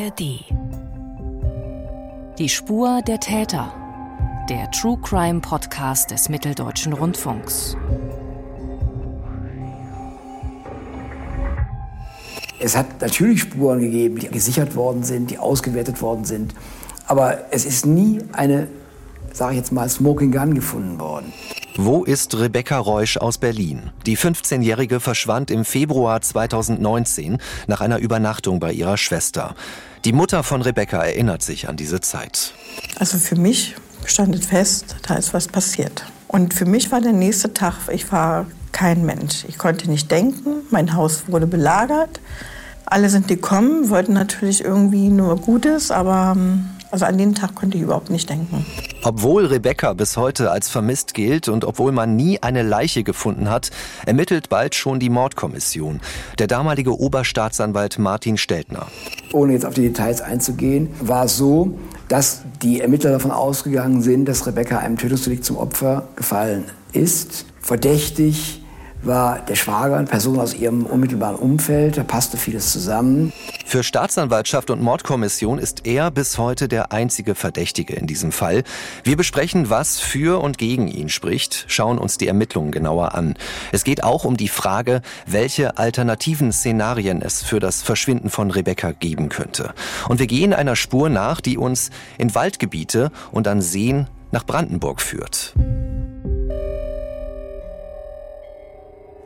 ARD. Die Spur der Täter. Der True Crime Podcast des Mitteldeutschen Rundfunks. Es hat natürlich Spuren gegeben, die gesichert worden sind, die ausgewertet worden sind. Aber es ist nie eine, sage ich jetzt mal, Smoking Gun gefunden worden. Wo ist Rebecca Reusch aus Berlin? Die 15-Jährige verschwand im Februar 2019 nach einer Übernachtung bei ihrer Schwester. Die Mutter von Rebecca erinnert sich an diese Zeit. Also für mich stand es fest, da ist was passiert. Und für mich war der nächste Tag, ich war kein Mensch. Ich konnte nicht denken, mein Haus wurde belagert. Alle sind gekommen, wollten natürlich irgendwie nur Gutes, aber ähm, also an den Tag konnte ich überhaupt nicht denken. Obwohl Rebecca bis heute als vermisst gilt und obwohl man nie eine Leiche gefunden hat, ermittelt bald schon die Mordkommission. Der damalige Oberstaatsanwalt Martin Steltner. Ohne jetzt auf die Details einzugehen, war es so, dass die Ermittler davon ausgegangen sind, dass Rebecca einem Tötungsdelikt zum Opfer gefallen ist. Verdächtig war der Schwager, eine Person aus ihrem unmittelbaren Umfeld. Da passte vieles zusammen. Für Staatsanwaltschaft und Mordkommission ist er bis heute der einzige Verdächtige in diesem Fall. Wir besprechen, was für und gegen ihn spricht, schauen uns die Ermittlungen genauer an. Es geht auch um die Frage, welche alternativen Szenarien es für das Verschwinden von Rebecca geben könnte. Und wir gehen einer Spur nach, die uns in Waldgebiete und an Seen nach Brandenburg führt.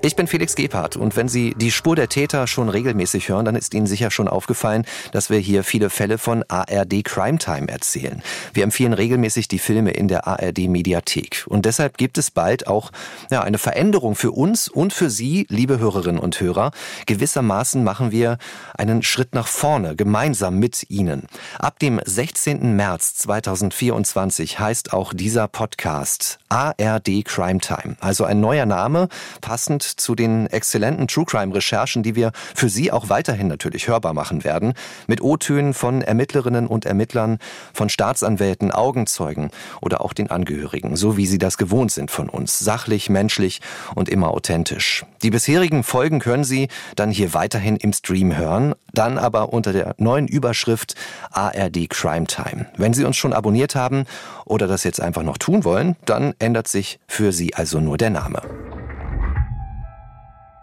Ich bin Felix Gebhardt und wenn Sie die Spur der Täter schon regelmäßig hören, dann ist Ihnen sicher schon aufgefallen, dass wir hier viele Fälle von ARD Crime Time erzählen. Wir empfehlen regelmäßig die Filme in der ARD Mediathek und deshalb gibt es bald auch ja, eine Veränderung für uns und für Sie, liebe Hörerinnen und Hörer. Gewissermaßen machen wir einen Schritt nach vorne gemeinsam mit Ihnen. Ab dem 16. März 2024 heißt auch dieser Podcast ARD Crime Time, also ein neuer Name, passend zu den exzellenten True Crime Recherchen, die wir für Sie auch weiterhin natürlich hörbar machen werden, mit O-Tönen von Ermittlerinnen und Ermittlern, von Staatsanwälten, Augenzeugen oder auch den Angehörigen, so wie Sie das gewohnt sind von uns, sachlich, menschlich und immer authentisch. Die bisherigen Folgen können Sie dann hier weiterhin im Stream hören, dann aber unter der neuen Überschrift ARD Crime Time. Wenn Sie uns schon abonniert haben oder das jetzt einfach noch tun wollen, dann ändert sich für Sie also nur der Name.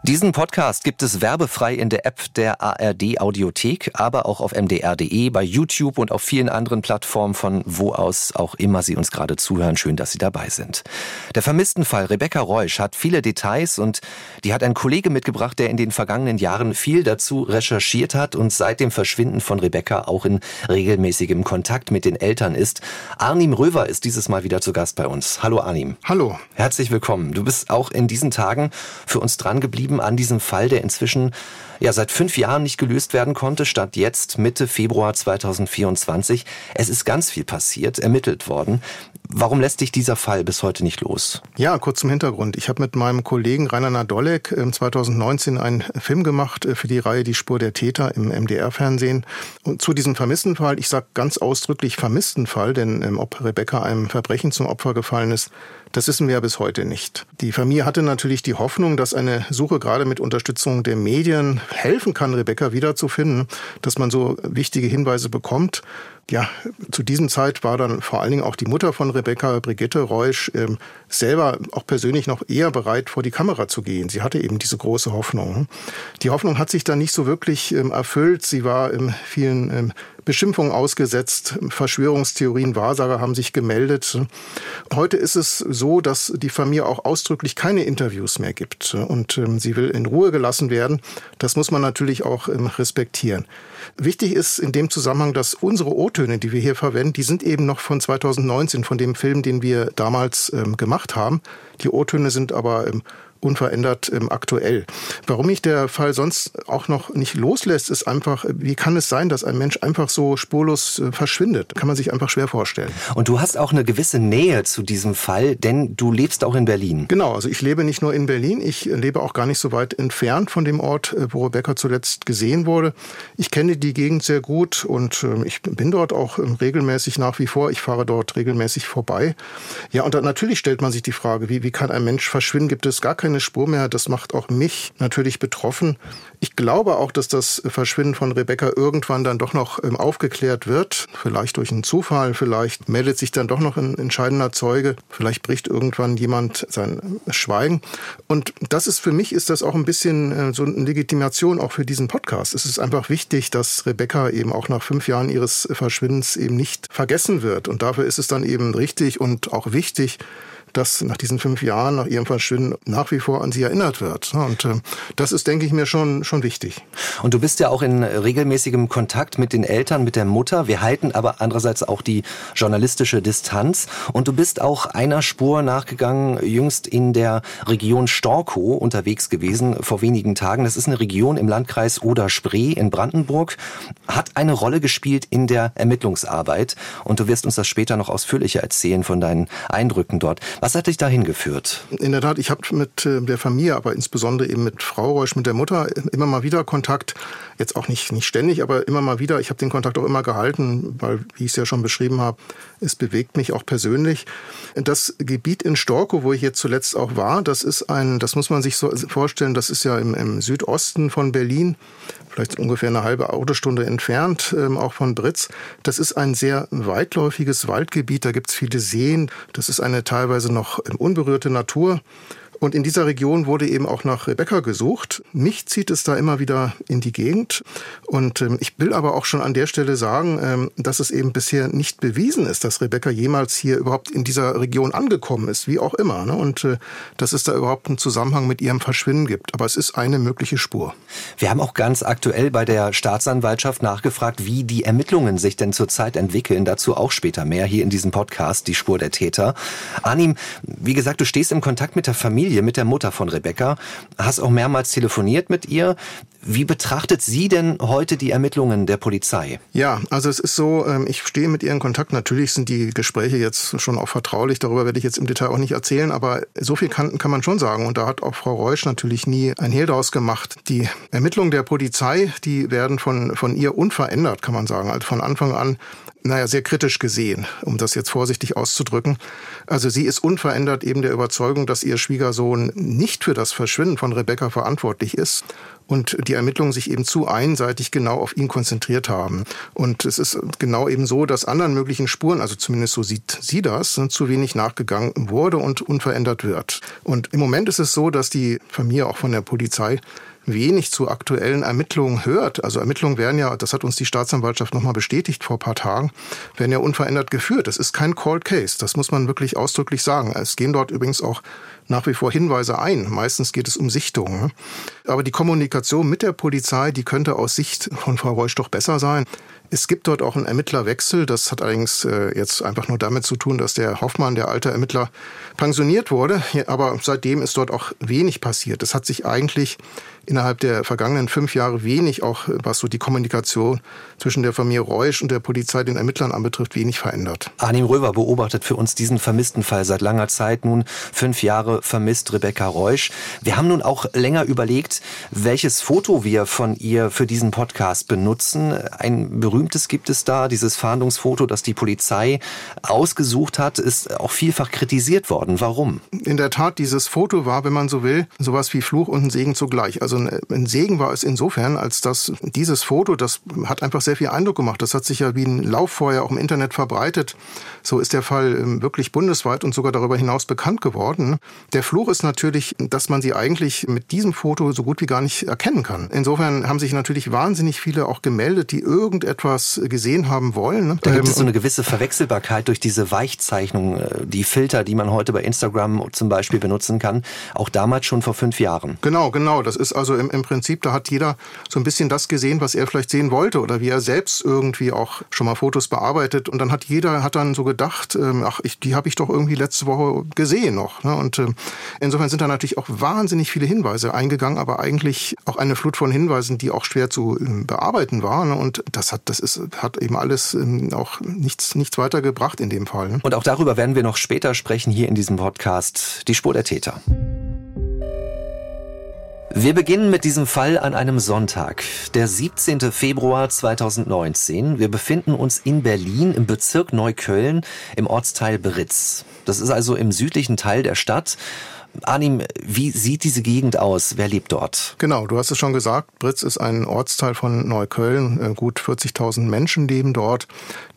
Diesen Podcast gibt es werbefrei in der App der ARD Audiothek, aber auch auf mdr.de, bei YouTube und auf vielen anderen Plattformen, von wo aus auch immer Sie uns gerade zuhören. Schön, dass Sie dabei sind. Der vermissten Fall Rebecca Reusch hat viele Details und die hat ein Kollege mitgebracht, der in den vergangenen Jahren viel dazu recherchiert hat und seit dem Verschwinden von Rebecca auch in regelmäßigem Kontakt mit den Eltern ist. Arnim Röver ist dieses Mal wieder zu Gast bei uns. Hallo Arnim. Hallo. Herzlich willkommen. Du bist auch in diesen Tagen für uns dran geblieben geblieben an diesem Fall, der inzwischen ja seit fünf Jahren nicht gelöst werden konnte, statt jetzt Mitte Februar 2024. Es ist ganz viel passiert, ermittelt worden. Warum lässt dich dieser Fall bis heute nicht los? Ja, kurz zum Hintergrund. Ich habe mit meinem Kollegen Rainer Nadolek 2019 einen Film gemacht äh, für die Reihe Die Spur der Täter im MDR-Fernsehen. Und zu diesem vermissten Fall, ich sage ganz ausdrücklich vermissten Fall, denn ähm, ob Rebecca einem Verbrechen zum Opfer gefallen ist, das wissen wir ja bis heute nicht. Die Familie hatte natürlich die Hoffnung, dass eine Suche gerade mit Unterstützung der Medien helfen kann, Rebecca wiederzufinden, dass man so wichtige Hinweise bekommt ja, zu diesem Zeit war dann vor allen Dingen auch die Mutter von Rebecca, Brigitte Reusch, ähm, selber auch persönlich noch eher bereit, vor die Kamera zu gehen. Sie hatte eben diese große Hoffnung. Die Hoffnung hat sich dann nicht so wirklich ähm, erfüllt. Sie war in vielen ähm, Beschimpfungen ausgesetzt. Verschwörungstheorien, Wahrsager haben sich gemeldet. Heute ist es so, dass die Familie auch ausdrücklich keine Interviews mehr gibt. Und ähm, sie will in Ruhe gelassen werden. Das muss man natürlich auch ähm, respektieren. Wichtig ist in dem Zusammenhang, dass unsere O-Töne, die wir hier verwenden, die sind eben noch von 2019, von dem Film, den wir damals ähm, gemacht haben. Die O-Töne sind aber unverändert ähm, aktuell. Warum mich der Fall sonst auch noch nicht loslässt, ist einfach, wie kann es sein, dass ein Mensch einfach so spurlos äh, verschwindet? Kann man sich einfach schwer vorstellen. Und du hast auch eine gewisse Nähe zu diesem Fall, denn du lebst auch in Berlin. Genau, also ich lebe nicht nur in Berlin, ich lebe auch gar nicht so weit entfernt von dem Ort, äh, wo Rebecca zuletzt gesehen wurde. Ich kenne die Gegend sehr gut und äh, ich bin dort auch ähm, regelmäßig nach wie vor. Ich fahre dort regelmäßig vorbei. Ja, und dann natürlich stellt man sich die Frage, wie, wie kann ein Mensch verschwinden? Gibt es gar keine keine Spur mehr. Das macht auch mich natürlich betroffen. Ich glaube auch, dass das Verschwinden von Rebecca irgendwann dann doch noch ähm, aufgeklärt wird. Vielleicht durch einen Zufall, vielleicht meldet sich dann doch noch ein entscheidender Zeuge, vielleicht bricht irgendwann jemand sein Schweigen. Und das ist für mich ist das auch ein bisschen äh, so eine Legitimation auch für diesen Podcast. Es ist einfach wichtig, dass Rebecca eben auch nach fünf Jahren ihres Verschwindens eben nicht vergessen wird. Und dafür ist es dann eben richtig und auch wichtig, dass nach diesen fünf Jahren, nach ihrem Verschwinden, nach wie vor an sie erinnert wird. Und äh, das ist, denke ich mir, schon, schon wichtig. Und du bist ja auch in regelmäßigem Kontakt mit den Eltern, mit der Mutter. Wir halten aber andererseits auch die journalistische Distanz. Und du bist auch einer Spur nachgegangen, jüngst in der Region Storkow unterwegs gewesen, vor wenigen Tagen. Das ist eine Region im Landkreis Oder-Spree in Brandenburg, hat eine Rolle gespielt in der Ermittlungsarbeit. Und du wirst uns das später noch ausführlicher erzählen von deinen Eindrücken dort. Was hat dich dahin geführt? In der Tat, ich habe mit äh, der Familie, aber insbesondere eben mit Frau Reusch, mit der Mutter, immer mal wieder Kontakt. Jetzt auch nicht, nicht ständig, aber immer mal wieder. Ich habe den Kontakt auch immer gehalten, weil, wie ich es ja schon beschrieben habe, es bewegt mich auch persönlich. Das Gebiet in Storkow, wo ich jetzt zuletzt auch war, das ist ein, das muss man sich so vorstellen, das ist ja im, im Südosten von Berlin, vielleicht ungefähr eine halbe Autostunde entfernt, ähm, auch von Britz. Das ist ein sehr weitläufiges Waldgebiet, da gibt es viele Seen. Das ist eine teilweise noch unberührte Natur. Und in dieser Region wurde eben auch nach Rebecca gesucht. Mich zieht es da immer wieder in die Gegend. Und ähm, ich will aber auch schon an der Stelle sagen, ähm, dass es eben bisher nicht bewiesen ist, dass Rebecca jemals hier überhaupt in dieser Region angekommen ist, wie auch immer. Ne? Und äh, dass es da überhaupt einen Zusammenhang mit ihrem Verschwinden gibt. Aber es ist eine mögliche Spur. Wir haben auch ganz aktuell bei der Staatsanwaltschaft nachgefragt, wie die Ermittlungen sich denn zurzeit entwickeln. Dazu auch später mehr hier in diesem Podcast, die Spur der Täter. Anim, wie gesagt, du stehst im Kontakt mit der Familie Familie, mit der Mutter von Rebecca, hast auch mehrmals telefoniert mit ihr. Wie betrachtet sie denn heute die Ermittlungen der Polizei? Ja, also es ist so, ähm, ich stehe mit ihr in Kontakt. Natürlich sind die Gespräche jetzt schon auch vertraulich. Darüber werde ich jetzt im Detail auch nicht erzählen. Aber so viel kann, kann man schon sagen. Und da hat auch Frau Reusch natürlich nie ein Hehl draus gemacht. Die Ermittlungen der Polizei, die werden von, von ihr unverändert, kann man sagen. Also von Anfang an naja, sehr kritisch gesehen, um das jetzt vorsichtig auszudrücken. Also sie ist unverändert eben der Überzeugung, dass ihr Schwiegersohn nicht für das Verschwinden von Rebecca verantwortlich ist und die Ermittlungen sich eben zu einseitig genau auf ihn konzentriert haben. Und es ist genau eben so, dass anderen möglichen Spuren, also zumindest so sieht sie das, zu wenig nachgegangen wurde und unverändert wird. Und im Moment ist es so, dass die Familie auch von der Polizei wenig zu aktuellen Ermittlungen hört. Also Ermittlungen werden ja, das hat uns die Staatsanwaltschaft nochmal bestätigt vor ein paar Tagen, werden ja unverändert geführt. Es ist kein Cold Case, das muss man wirklich ausdrücklich sagen. Es gehen dort übrigens auch nach wie vor Hinweise ein. Meistens geht es um Sichtungen. Aber die Kommunikation mit der Polizei, die könnte aus Sicht von Frau Reusch doch besser sein. Es gibt dort auch einen Ermittlerwechsel. Das hat allerdings äh, jetzt einfach nur damit zu tun, dass der Hoffmann, der alte Ermittler, pensioniert wurde. Aber seitdem ist dort auch wenig passiert. Es hat sich eigentlich innerhalb der vergangenen fünf Jahre wenig, auch was so die Kommunikation zwischen der Familie Reusch und der Polizei, den Ermittlern anbetrifft, wenig verändert. Arnim Röver beobachtet für uns diesen vermissten Fall seit langer Zeit nun. Fünf Jahre vermisst Rebecca Reusch. Wir haben nun auch länger überlegt, welches Foto wir von ihr für diesen Podcast benutzen. Ein berühmtes gibt es da, dieses Fahndungsfoto, das die Polizei ausgesucht hat, ist auch vielfach kritisiert worden. Warum? In der Tat, dieses Foto war, wenn man so will, sowas wie Fluch und ein Segen zugleich. Also ein Segen war es insofern, als dass dieses Foto, das hat einfach sehr viel Eindruck gemacht. Das hat sich ja wie ein Lauffeuer auch im Internet verbreitet. So ist der Fall ähm, wirklich bundesweit und sogar darüber hinaus bekannt geworden. Der Fluch ist natürlich, dass man sie eigentlich mit diesem Foto so gut wie gar nicht erkennen kann. Insofern haben sich natürlich wahnsinnig viele auch gemeldet, die irgendetwas gesehen haben wollen. Da gibt es so ähm, eine gewisse Verwechselbarkeit durch diese Weichzeichnung, äh, die Filter, die man heute bei Instagram zum Beispiel benutzen kann. Auch damals schon vor fünf Jahren. Genau, genau. Das ist also im, im Prinzip, da hat jeder so ein bisschen das gesehen, was er vielleicht sehen wollte oder wie er selbst irgendwie auch schon mal Fotos bearbeitet. Und dann hat jeder hat dann so gedacht, ähm, ach, ich, die habe ich doch irgendwie letzte Woche gesehen noch. Ne? Und ähm, insofern sind da natürlich auch wahnsinnig viele Hinweise eingegangen, aber eigentlich auch eine Flut von Hinweisen, die auch schwer zu ähm, bearbeiten war. Ne? Und das hat, das ist, hat eben alles ähm, auch nichts, nichts weiter gebracht in dem Fall. Ne? Und auch darüber werden wir noch später sprechen hier in diesem Podcast. Die Spur der Täter. Wir beginnen mit diesem Fall an einem Sonntag, der 17. Februar 2019. Wir befinden uns in Berlin im Bezirk Neukölln im Ortsteil Beritz. Das ist also im südlichen Teil der Stadt. Arnim, wie sieht diese Gegend aus? Wer lebt dort? Genau, du hast es schon gesagt. Britz ist ein Ortsteil von Neukölln. Äh, gut 40.000 Menschen leben dort.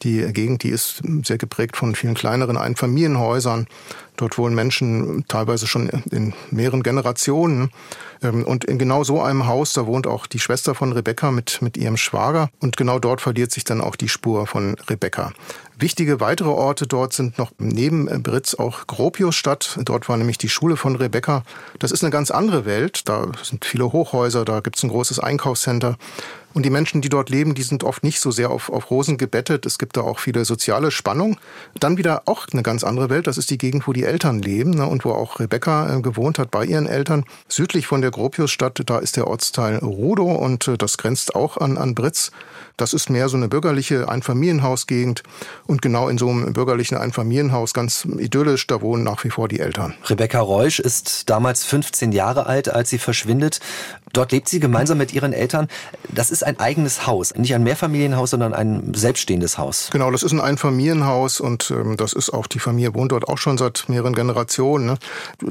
Die Gegend, die ist sehr geprägt von vielen kleineren Einfamilienhäusern. Dort wohnen Menschen teilweise schon in mehreren Generationen. Ähm, und in genau so einem Haus, da wohnt auch die Schwester von Rebecca mit, mit ihrem Schwager. Und genau dort verliert sich dann auch die Spur von Rebecca. Wichtige weitere Orte dort sind noch neben Britz auch Gropiusstadt. Dort war nämlich die Schule von Rebecca. Das ist eine ganz andere Welt. Da sind viele Hochhäuser, da gibt es ein großes Einkaufscenter. Und die Menschen, die dort leben, die sind oft nicht so sehr auf, auf Rosen gebettet. Es gibt da auch viele soziale Spannung. Dann wieder auch eine ganz andere Welt. Das ist die Gegend, wo die Eltern leben ne, und wo auch Rebecca äh, gewohnt hat bei ihren Eltern. Südlich von der Gropiusstadt, da ist der Ortsteil Rudo und äh, das grenzt auch an, an Britz. Das ist mehr so eine bürgerliche Einfamilienhausgegend. Und genau in so einem bürgerlichen Einfamilienhaus, ganz idyllisch, da wohnen nach wie vor die Eltern. Rebecca Reusch ist damals 15 Jahre alt, als sie verschwindet. Dort lebt sie gemeinsam mit ihren Eltern. Das ist ein eigenes Haus, nicht ein Mehrfamilienhaus, sondern ein selbststehendes Haus. Genau, das ist ein Einfamilienhaus und ähm, das ist auch, die Familie wohnt dort auch schon seit mehreren Generationen. Ne?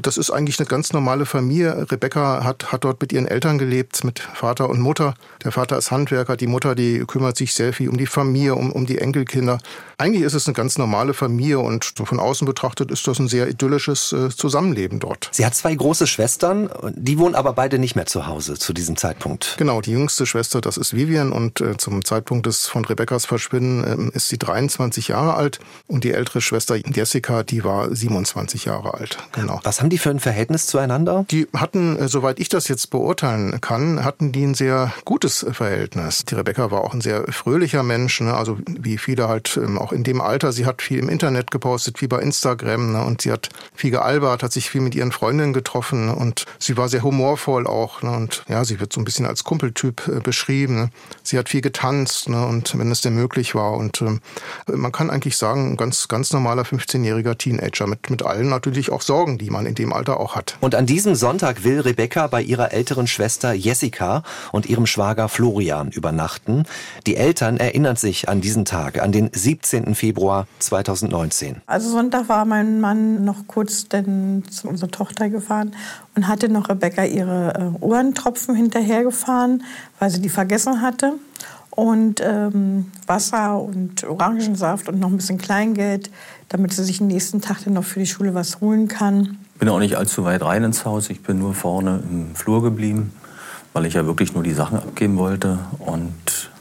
Das ist eigentlich eine ganz normale Familie. Rebecca hat, hat dort mit ihren Eltern gelebt, mit Vater und Mutter. Der Vater ist Handwerker, die Mutter, die kümmert sich sehr viel um die Familie, um, um die Enkelkinder. Eigentlich ist es eine ganz normale Familie und so von außen betrachtet ist das ein sehr idyllisches äh, Zusammenleben dort. Sie hat zwei große Schwestern, die wohnen aber beide nicht mehr zu Hause zu diesem Zeitpunkt. Genau, die jüngste Schwester, das ist Vivian und äh, zum Zeitpunkt des von Rebekkas Verschwinden äh, ist sie 23 Jahre alt und die ältere Schwester Jessica, die war 27 Jahre alt. Genau. Was haben die für ein Verhältnis zueinander? Die hatten, äh, soweit ich das jetzt beurteilen kann, hatten die ein sehr gutes Verhältnis. Die Rebecca war auch ein sehr fröhlicher Mensch, ne? also wie viele halt ähm, auch in dem Alter. Sie hat viel im Internet gepostet, wie bei Instagram ne? und sie hat viel gealbert, hat sich viel mit ihren Freundinnen getroffen und sie war sehr humorvoll auch ne? und ja, sie wird so ein bisschen als Kumpeltyp äh, beschrieben. Ne? Sie hat viel getanzt ne? und wenn es denn möglich war und ähm, man kann eigentlich sagen, ein ganz, ganz normaler 15-jähriger Teenager mit, mit allen natürlich auch Sorgen, die man in dem Alter auch hat. Und an diesem Sonntag will Rebecca bei ihrer älteren Schwester Jessica und ihrem Schwager Florian übernachten. Die Eltern erinnern sich an diesen Tag, an den 17. Februar 2019. Also Sonntag war mein Mann noch kurz denn zu unserer Tochter gefahren und hatte noch Rebecca ihre äh, Ohrentropfen hinterhergefahren, weil sie die vergessen hatte. Und ähm, Wasser und Orangensaft und noch ein bisschen Kleingeld, damit sie sich den nächsten Tag dann noch für die Schule was holen kann. Ich bin auch nicht allzu weit rein ins Haus. Ich bin nur vorne im Flur geblieben, weil ich ja wirklich nur die Sachen abgeben wollte. Und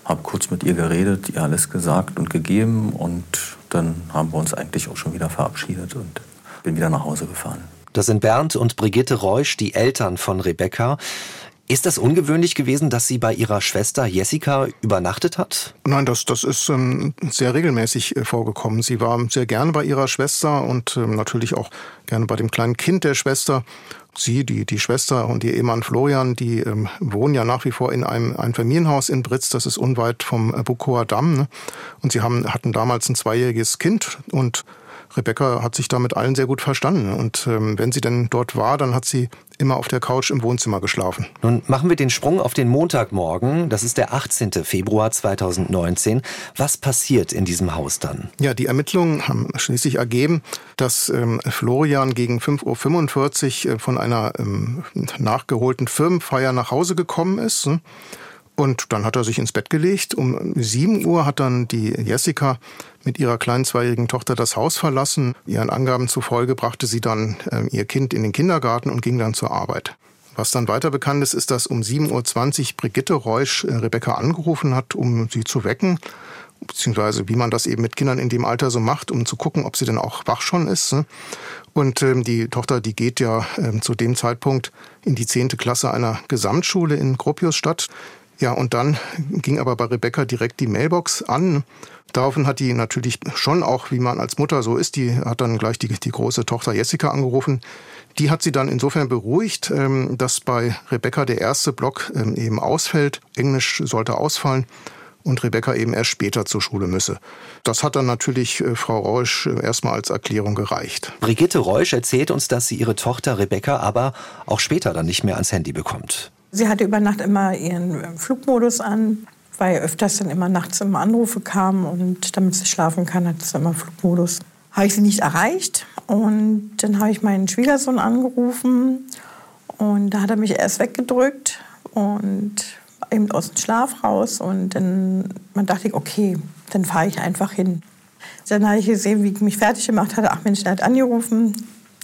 habe kurz mit ihr geredet, ihr alles gesagt und gegeben und dann haben wir uns eigentlich auch schon wieder verabschiedet und bin wieder nach Hause gefahren. Das sind Bernd und Brigitte Reusch, die Eltern von Rebecca. Ist das ungewöhnlich gewesen, dass sie bei ihrer Schwester Jessica übernachtet hat? Nein, das, das ist ähm, sehr regelmäßig äh, vorgekommen. Sie war sehr gerne bei ihrer Schwester und ähm, natürlich auch gerne bei dem kleinen Kind der Schwester. Sie, die, die Schwester und ihr Ehemann Florian, die ähm, wohnen ja nach wie vor in einem, einem Familienhaus in Britz, das ist unweit vom äh, Bukower Damm. Ne? Und sie haben, hatten damals ein zweijähriges Kind und Rebecca hat sich da mit allen sehr gut verstanden. Und ähm, wenn sie denn dort war, dann hat sie immer auf der Couch im Wohnzimmer geschlafen. Nun machen wir den Sprung auf den Montagmorgen. Das ist der 18. Februar 2019. Was passiert in diesem Haus dann? Ja, die Ermittlungen haben schließlich ergeben, dass ähm, Florian gegen 5.45 Uhr äh, von einer ähm, nachgeholten Firmenfeier nach Hause gekommen ist. Und dann hat er sich ins Bett gelegt. Um 7 Uhr hat dann die Jessica mit ihrer kleinen zweijährigen Tochter das Haus verlassen. Ihren Angaben zufolge brachte sie dann äh, ihr Kind in den Kindergarten und ging dann zur Arbeit. Was dann weiter bekannt ist, ist, dass um 7.20 Uhr Brigitte Reusch äh, Rebecca angerufen hat, um sie zu wecken beziehungsweise wie man das eben mit Kindern in dem Alter so macht, um zu gucken, ob sie denn auch wach schon ist. Ne? Und ähm, die Tochter, die geht ja ähm, zu dem Zeitpunkt in die zehnte Klasse einer Gesamtschule in Gropiusstadt. Ja, und dann ging aber bei Rebecca direkt die Mailbox an. Daraufhin hat die natürlich schon auch, wie man als Mutter so ist, die hat dann gleich die, die große Tochter Jessica angerufen. Die hat sie dann insofern beruhigt, ähm, dass bei Rebecca der erste Block ähm, eben ausfällt. Englisch sollte ausfallen und Rebecca eben erst später zur Schule müsse. Das hat dann natürlich äh, Frau Reusch äh, erstmal als Erklärung gereicht. Brigitte Reusch erzählt uns, dass sie ihre Tochter Rebecca aber auch später dann nicht mehr ans Handy bekommt. Sie hatte über Nacht immer ihren Flugmodus an, weil öfters dann immer nachts immer Anrufe kamen und damit sie schlafen kann, hat sie immer Flugmodus. Habe ich sie nicht erreicht, Und dann habe ich meinen Schwiegersohn angerufen und da hat er mich erst weggedrückt und eben aus dem Schlaf raus. Und dann man dachte ich, okay, dann fahre ich einfach hin. Dann habe ich gesehen, wie ich mich fertig gemacht hatte. Ach Mensch, der hat angerufen.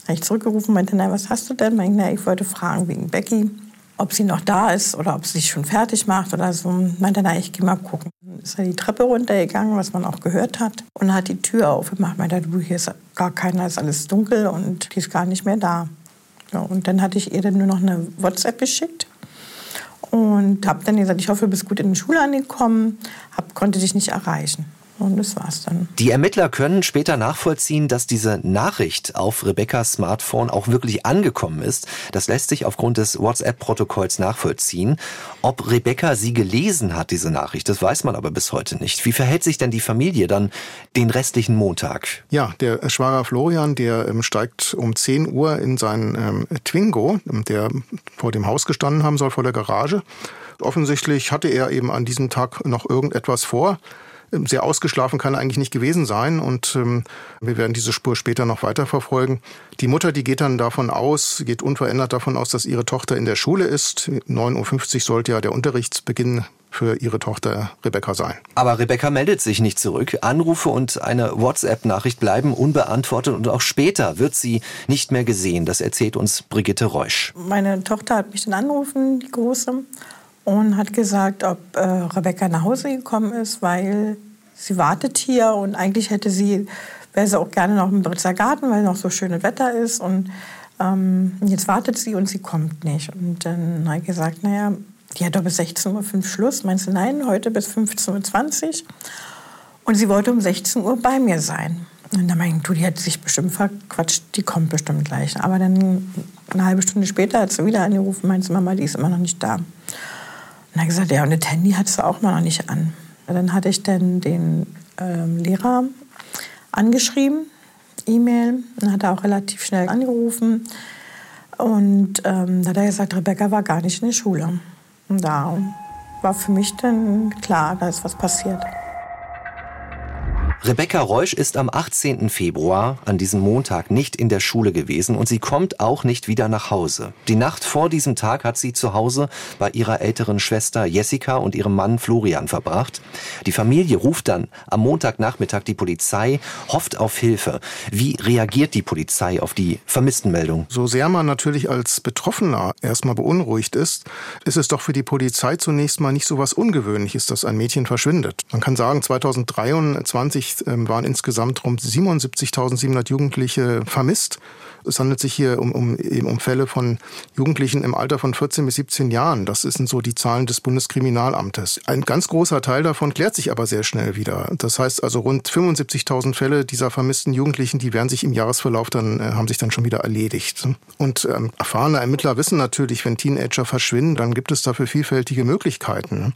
Habe ich zurückgerufen, meinte, na, was hast du denn? Meinte, na, ich wollte fragen wegen Becky, ob sie noch da ist oder ob sie sich schon fertig macht oder so. Meinte, na, ich gehe mal gucken. Dann ist er die Treppe runtergegangen, was man auch gehört hat, und hat die Tür aufgemacht. Meinte, du, hier ist gar keiner, ist alles dunkel und die ist gar nicht mehr da. Ja, und dann hatte ich ihr dann nur noch eine WhatsApp geschickt und habe dann gesagt, ich hoffe, du bist gut in die Schule angekommen, hab, konnte dich nicht erreichen. Und das war's dann. Die Ermittler können später nachvollziehen, dass diese Nachricht auf Rebecca's Smartphone auch wirklich angekommen ist. Das lässt sich aufgrund des WhatsApp-Protokolls nachvollziehen. Ob Rebecca sie gelesen hat, diese Nachricht, das weiß man aber bis heute nicht. Wie verhält sich denn die Familie dann den restlichen Montag? Ja, der Schwager Florian, der ähm, steigt um 10 Uhr in seinen ähm, Twingo, der vor dem Haus gestanden haben soll, vor der Garage. Offensichtlich hatte er eben an diesem Tag noch irgendetwas vor. Sehr ausgeschlafen kann er eigentlich nicht gewesen sein und ähm, wir werden diese Spur später noch weiter verfolgen. Die Mutter, die geht dann davon aus, geht unverändert davon aus, dass ihre Tochter in der Schule ist. 9.50 Uhr sollte ja der Unterrichtsbeginn für ihre Tochter Rebecca sein. Aber Rebecca meldet sich nicht zurück. Anrufe und eine WhatsApp-Nachricht bleiben unbeantwortet und auch später wird sie nicht mehr gesehen. Das erzählt uns Brigitte Reusch. Meine Tochter hat mich dann angerufen, die Große, und hat gesagt, ob äh, Rebecca nach Hause gekommen ist, weil sie wartet hier und eigentlich hätte sie, wäre sie auch gerne noch im Britzer Garten, weil noch so schönes Wetter ist und ähm, jetzt wartet sie und sie kommt nicht. Und dann habe ich gesagt, naja, die hat doch bis 16.05 Uhr Schluss. Meinst du, nein, heute bis 15.20 Uhr? Und sie wollte um 16 Uhr bei mir sein. Und dann meinte ich, du, die hat sich bestimmt verquatscht, die kommt bestimmt gleich. Aber dann eine halbe Stunde später hat sie wieder angerufen, meinte Mama, die ist immer noch nicht da. Und er hat gesagt, ja, und das Handy hattest du auch mal noch nicht an. Dann hatte ich dann den ähm, Lehrer angeschrieben, E-Mail, dann hat er auch relativ schnell angerufen. Und ähm, da hat er gesagt, Rebecca war gar nicht in der Schule. Und da war für mich dann klar, da ist was passiert. Rebecca Reusch ist am 18. Februar, an diesem Montag, nicht in der Schule gewesen und sie kommt auch nicht wieder nach Hause. Die Nacht vor diesem Tag hat sie zu Hause bei ihrer älteren Schwester Jessica und ihrem Mann Florian verbracht. Die Familie ruft dann am Montagnachmittag die Polizei, hofft auf Hilfe. Wie reagiert die Polizei auf die Vermisstenmeldung? So sehr man natürlich als Betroffener erstmal beunruhigt ist, ist es doch für die Polizei zunächst mal nicht so was Ungewöhnliches, dass ein Mädchen verschwindet. Man kann sagen, 2023 ähm, waren insgesamt rund 77.700 Jugendliche vermisst. Es handelt sich hier um, um, eben um Fälle von Jugendlichen im Alter von 14 bis 17 Jahren. Das sind so die Zahlen des Bundeskriminalamtes. Ein ganz großer Teil davon klärt sich aber sehr schnell wieder. Das heißt also rund 75.000 Fälle dieser vermissten Jugendlichen, die werden sich im Jahresverlauf dann, äh, haben sich dann schon wieder erledigt. Und ähm, erfahrene Ermittler wissen natürlich, wenn Teenager verschwinden, dann gibt es dafür vielfältige Möglichkeiten.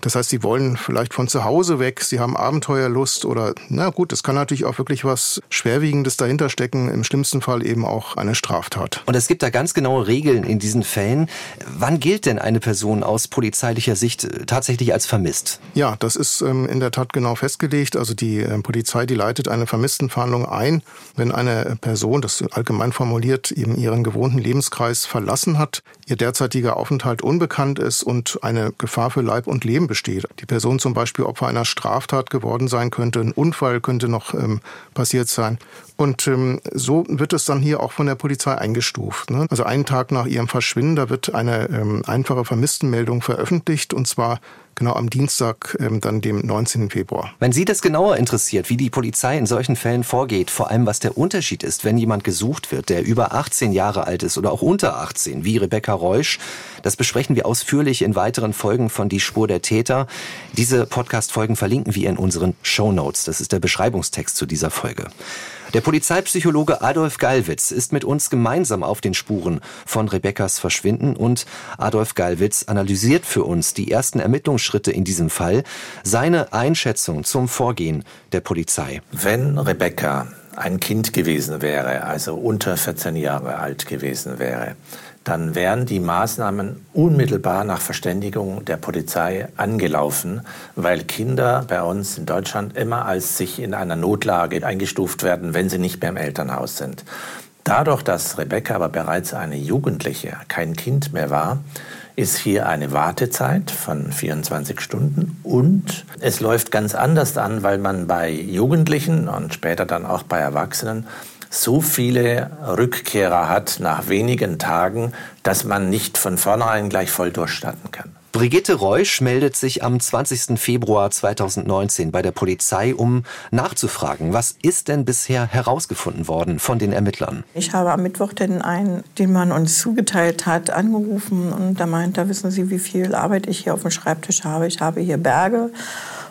Das heißt, sie wollen vielleicht von zu Hause weg, sie haben Abenteuerlust oder na gut, es kann natürlich auch wirklich was Schwerwiegendes dahinter stecken, im schlimmsten Fall eben auch eine Straftat. Und es gibt da ganz genaue Regeln in diesen Fällen. Wann gilt denn eine Person aus polizeilicher Sicht äh, tatsächlich als vermisst? Ja, das ist ähm, in der Tat genau festgelegt. Also die äh, Polizei, die leitet eine Vermisstenfahndung ein, wenn eine Person, das allgemein formuliert, eben ihren gewohnten Lebenskreis verlassen hat, ihr derzeitiger Aufenthalt unbekannt ist und eine Gefahr für Leib und Leben besteht. Die Person zum Beispiel Opfer einer Straftat geworden sein könnte, ein Unfall könnte noch ähm, passiert sein. Und ähm, so wird es dann hier auch von der Polizei eingestuft. Ne? Also einen Tag nach ihrem Verschwinden, da wird eine ähm, einfache Vermisstenmeldung veröffentlicht und zwar genau am Dienstag, ähm, dann dem 19. Februar. Wenn Sie das genauer interessiert, wie die Polizei in solchen Fällen vorgeht, vor allem was der Unterschied ist, wenn jemand gesucht wird, der über 18 Jahre alt ist oder auch unter 18, wie Rebecca Reusch, das besprechen wir ausführlich in weiteren Folgen von Die Spur der Täter. Diese Podcast-Folgen verlinken wir in unseren Show Notes. Das ist der Beschreibungstext zu dieser Folge. Der Polizeipsychologe Adolf Gallwitz ist mit uns gemeinsam auf den Spuren von Rebekkas Verschwinden und Adolf Gallwitz analysiert für uns die ersten Ermittlungsschritte in diesem Fall, seine Einschätzung zum Vorgehen der Polizei. Wenn Rebecca ein Kind gewesen wäre, also unter 14 Jahre alt gewesen wäre, dann wären die Maßnahmen unmittelbar nach Verständigung der Polizei angelaufen, weil Kinder bei uns in Deutschland immer als sich in einer Notlage eingestuft werden, wenn sie nicht mehr im Elternhaus sind. Dadurch, dass Rebecca aber bereits eine Jugendliche, kein Kind mehr war, ist hier eine Wartezeit von 24 Stunden und es läuft ganz anders an, weil man bei Jugendlichen und später dann auch bei Erwachsenen so viele Rückkehrer hat nach wenigen Tagen, dass man nicht von vornherein gleich voll durchstarten kann. Brigitte Reusch meldet sich am 20. Februar 2019 bei der Polizei, um nachzufragen, was ist denn bisher herausgefunden worden von den Ermittlern? Ich habe am Mittwoch den einen, den man uns zugeteilt hat, angerufen und da meint, da wissen Sie, wie viel Arbeit ich hier auf dem Schreibtisch habe. Ich habe hier Berge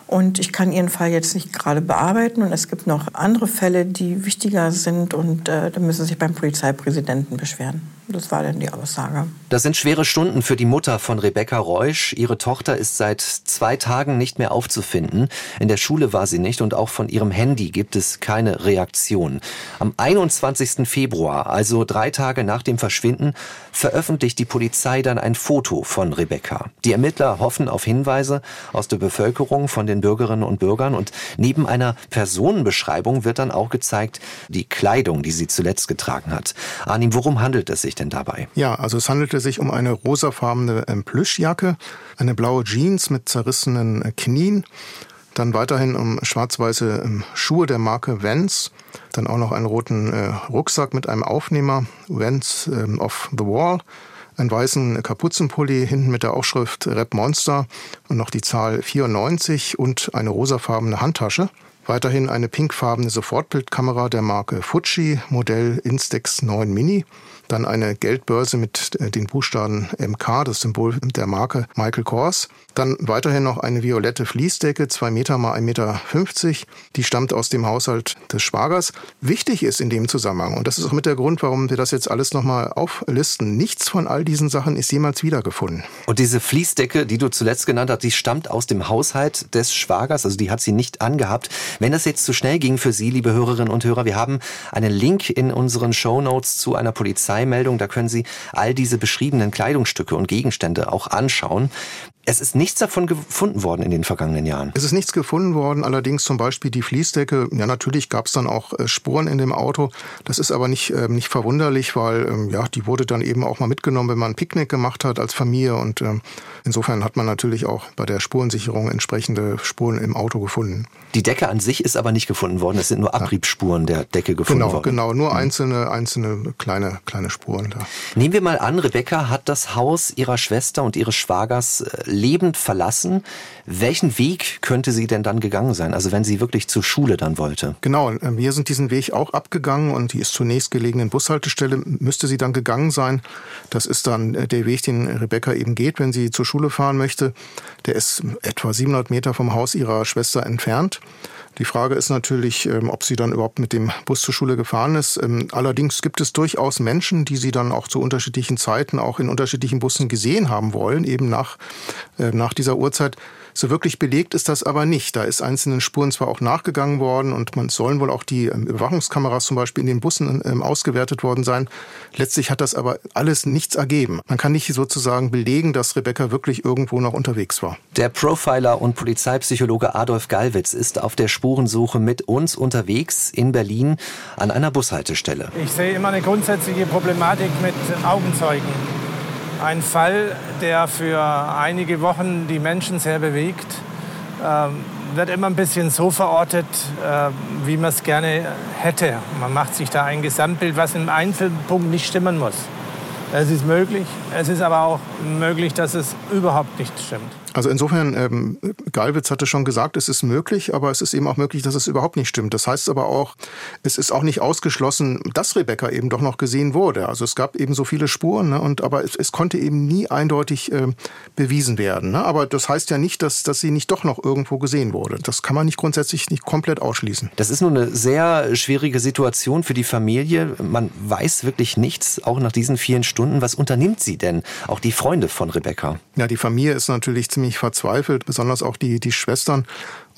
und ich kann Ihren Fall jetzt nicht gerade bearbeiten. Und es gibt noch andere Fälle, die wichtiger sind. Und äh, da müssen Sie sich beim Polizeipräsidenten beschweren. Das war dann die Aussage. Das sind schwere Stunden für die Mutter von Rebecca Reusch. Ihre Tochter ist seit zwei Tagen nicht mehr aufzufinden. In der Schule war sie nicht und auch von ihrem Handy gibt es keine Reaktion. Am 21. Februar, also drei Tage nach dem Verschwinden, veröffentlicht die Polizei dann ein Foto von Rebecca. Die Ermittler hoffen auf Hinweise aus der Bevölkerung, von den Bürgerinnen und Bürgern und neben einer Personenbeschreibung wird dann auch gezeigt die Kleidung, die sie zuletzt getragen hat. Arnim, worum handelt es sich denn dabei? Ja, also es handelte sich um eine rosafarbene ähm, Plüschjacke, eine blaue Jeans mit zerrissenen äh, Knien, dann weiterhin um schwarz-weiße ähm, Schuhe der Marke Vans, dann auch noch einen roten äh, Rucksack mit einem Aufnehmer, Vans ähm, of the Wall, einen weißen Kapuzenpulli, hinten mit der Aufschrift Rap Monster und noch die Zahl 94 und eine rosafarbene Handtasche. Weiterhin eine pinkfarbene Sofortbildkamera der Marke Fuji, Modell Instax 9 Mini dann eine Geldbörse mit äh, den Buchstaben MK, das Symbol der Marke Michael Kors. Dann weiterhin noch eine violette Fließdecke, zwei Meter mal 1,50 Meter. Die stammt aus dem Haushalt des Schwagers. Wichtig ist in dem Zusammenhang, und das ist auch mit der Grund, warum wir das jetzt alles nochmal auflisten, nichts von all diesen Sachen ist jemals wiedergefunden. Und diese Fließdecke, die du zuletzt genannt hast, die stammt aus dem Haushalt des Schwagers, also die hat sie nicht angehabt. Wenn das jetzt zu schnell ging für Sie, liebe Hörerinnen und Hörer, wir haben einen Link in unseren Show Notes zu einer Polizeimeldung, da können Sie all diese beschriebenen Kleidungsstücke und Gegenstände auch anschauen. Es ist nichts davon gefunden worden in den vergangenen Jahren. Es ist nichts gefunden worden, allerdings zum Beispiel die Fließdecke. Ja, natürlich gab es dann auch äh, Spuren in dem Auto. Das ist aber nicht, äh, nicht verwunderlich, weil ähm, ja, die wurde dann eben auch mal mitgenommen, wenn man ein Picknick gemacht hat als Familie. Und ähm, insofern hat man natürlich auch bei der Spurensicherung entsprechende Spuren im Auto gefunden. Die Decke an sich ist aber nicht gefunden worden. Es sind nur Abriebsspuren der Decke gefunden genau, worden. Genau, nur mhm. einzelne, einzelne kleine, kleine Spuren da. Nehmen wir mal an, Rebecca hat das Haus ihrer Schwester und ihres Schwagers äh, verlassen. Welchen Weg könnte sie denn dann gegangen sein? Also wenn sie wirklich zur Schule dann wollte? Genau, wir sind diesen Weg auch abgegangen und die ist zunächst gelegenen Bushaltestelle müsste sie dann gegangen sein. Das ist dann äh, der Weg, den Rebecca eben geht, wenn sie zur Schule fahren möchte. Der ist etwa 700 Meter vom Haus ihrer Schwester entfernt. Die Frage ist natürlich, ähm, ob sie dann überhaupt mit dem Bus zur Schule gefahren ist. Ähm, allerdings gibt es durchaus Menschen, die sie dann auch zu unterschiedlichen Zeiten auch in unterschiedlichen Bussen gesehen haben wollen, eben nach, äh, nach dieser Uhrzeit. So wirklich belegt ist das aber nicht. Da ist einzelnen Spuren zwar auch nachgegangen worden und man sollen wohl auch die ähm, Überwachungskameras zum Beispiel in den Bussen ähm, ausgewertet worden sein. Letztlich hat das aber alles nichts ergeben. Man kann nicht sozusagen belegen, dass Rebecca wirklich irgendwo noch unterwegs war. Der Profiler und Polizeipsychologe Adolf Gallwitz ist auf der Spurensuche mit uns unterwegs in Berlin an einer Bushaltestelle. Ich sehe immer eine grundsätzliche Problematik mit Augenzeugen. Ein Fall, der für einige Wochen die Menschen sehr bewegt, ähm, wird immer ein bisschen so verortet, äh, wie man es gerne hätte. Man macht sich da ein Gesamtbild, was im Einzelpunkt nicht stimmen muss. Es ist möglich, es ist aber auch möglich, dass es überhaupt nicht stimmt. Also insofern, ähm, Galwitz hatte schon gesagt, es ist möglich, aber es ist eben auch möglich, dass es überhaupt nicht stimmt. Das heißt aber auch, es ist auch nicht ausgeschlossen, dass Rebecca eben doch noch gesehen wurde. Also es gab eben so viele Spuren, ne, und aber es, es konnte eben nie eindeutig äh, bewiesen werden. Ne? Aber das heißt ja nicht, dass, dass sie nicht doch noch irgendwo gesehen wurde. Das kann man nicht grundsätzlich nicht komplett ausschließen. Das ist nur eine sehr schwierige Situation für die Familie. Man weiß wirklich nichts, auch nach diesen vielen Stunden. Was unternimmt sie denn? Auch die Freunde von Rebecca? Ja, die Familie ist natürlich ziemlich verzweifelt, besonders auch die, die Schwestern.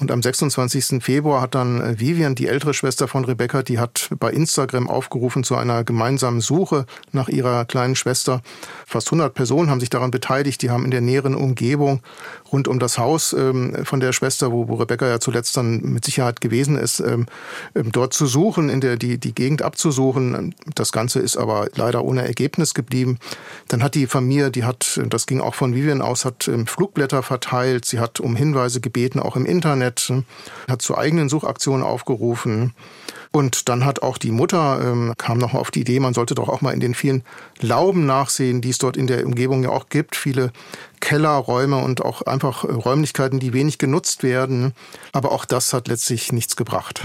Und am 26. Februar hat dann äh, Vivian, die ältere Schwester von Rebecca, die hat bei Instagram aufgerufen zu einer gemeinsamen Suche nach ihrer kleinen Schwester. Fast 100 Personen haben sich daran beteiligt. Die haben in der näheren Umgebung rund um das Haus ähm, von der Schwester, wo, Rebecca ja zuletzt dann mit Sicherheit gewesen ist, ähm, ähm, dort zu suchen, in der die, die Gegend abzusuchen. Das Ganze ist aber leider ohne Ergebnis geblieben. Dann hat die Familie, die hat, das ging auch von Vivian aus, hat Flugblätter verteilt. Sie hat um Hinweise gebeten, auch im Internet, hat zu eigenen Suchaktionen aufgerufen. Und dann hat auch die Mutter, ähm, kam noch auf die Idee, man sollte doch auch mal in den vielen Lauben nachsehen, die es dort in der Umgebung ja auch gibt. Viele Kellerräume und auch einfach Räumlichkeiten, die wenig genutzt werden. Aber auch das hat letztlich nichts gebracht.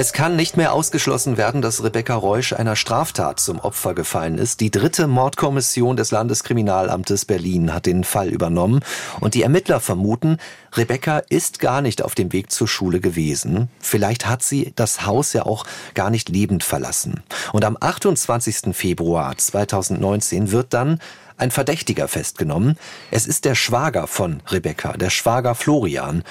Es kann nicht mehr ausgeschlossen werden, dass Rebecca Reusch einer Straftat zum Opfer gefallen ist. Die dritte Mordkommission des Landeskriminalamtes Berlin hat den Fall übernommen und die Ermittler vermuten, Rebecca ist gar nicht auf dem Weg zur Schule gewesen. Vielleicht hat sie das Haus ja auch gar nicht lebend verlassen. Und am 28. Februar 2019 wird dann ein Verdächtiger festgenommen. Es ist der Schwager von Rebecca, der Schwager Florian.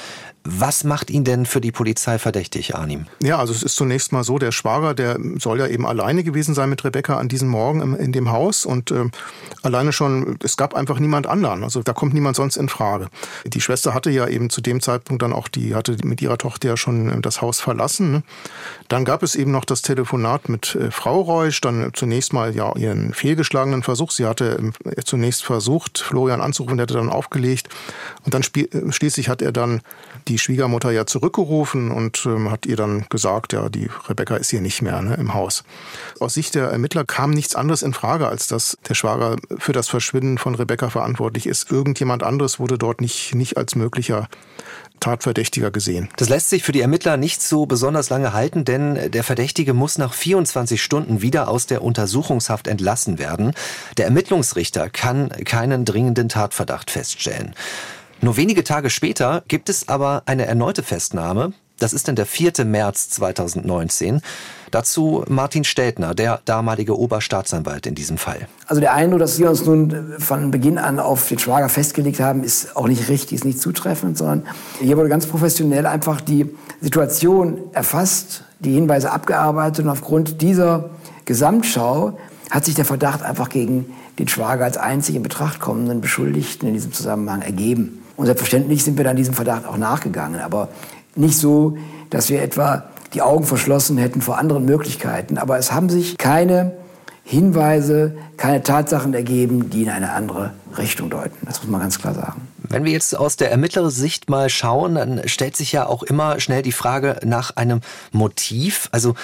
Was macht ihn denn für die Polizei verdächtig, Arnim? Ja, also es ist zunächst mal so, der Schwager, der soll ja eben alleine gewesen sein mit Rebecca an diesem Morgen im, in dem Haus und äh, alleine schon, es gab einfach niemand anderen. Also da kommt niemand sonst in Frage. Die Schwester hatte ja eben zu dem Zeitpunkt dann auch, die hatte mit ihrer Tochter ja schon äh, das Haus verlassen. Ne? Dann gab es eben noch das Telefonat mit äh, Frau Reusch, dann zunächst mal ja ihren fehlgeschlagenen Versuch. Sie hatte äh, zunächst versucht, Florian anzurufen, der hatte dann aufgelegt und dann äh, schließlich hat er dann die Schwiegermutter ja zurückgerufen und ähm, hat ihr dann gesagt, ja, die Rebecca ist hier nicht mehr ne, im Haus. Aus Sicht der Ermittler kam nichts anderes in Frage, als dass der Schwager für das Verschwinden von Rebecca verantwortlich ist. Irgendjemand anderes wurde dort nicht, nicht als möglicher Tatverdächtiger gesehen. Das lässt sich für die Ermittler nicht so besonders lange halten, denn der Verdächtige muss nach 24 Stunden wieder aus der Untersuchungshaft entlassen werden. Der Ermittlungsrichter kann keinen dringenden Tatverdacht feststellen. Nur wenige Tage später gibt es aber eine erneute Festnahme. Das ist dann der 4. März 2019. Dazu Martin Steltner, der damalige Oberstaatsanwalt in diesem Fall. Also der Eindruck, dass wir uns nun von Beginn an auf den Schwager festgelegt haben, ist auch nicht richtig, ist nicht zutreffend, sondern hier wurde ganz professionell einfach die Situation erfasst, die Hinweise abgearbeitet und aufgrund dieser Gesamtschau hat sich der Verdacht einfach gegen den Schwager als einzig in Betracht kommenden Beschuldigten in diesem Zusammenhang ergeben. Und selbstverständlich sind wir dann diesem Verdacht auch nachgegangen, aber nicht so, dass wir etwa die Augen verschlossen hätten vor anderen Möglichkeiten. Aber es haben sich keine Hinweise, keine Tatsachen ergeben, die in eine andere Richtung deuten. Das muss man ganz klar sagen. Wenn wir jetzt aus der Ermittlersicht mal schauen, dann stellt sich ja auch immer schnell die Frage nach einem Motiv. Also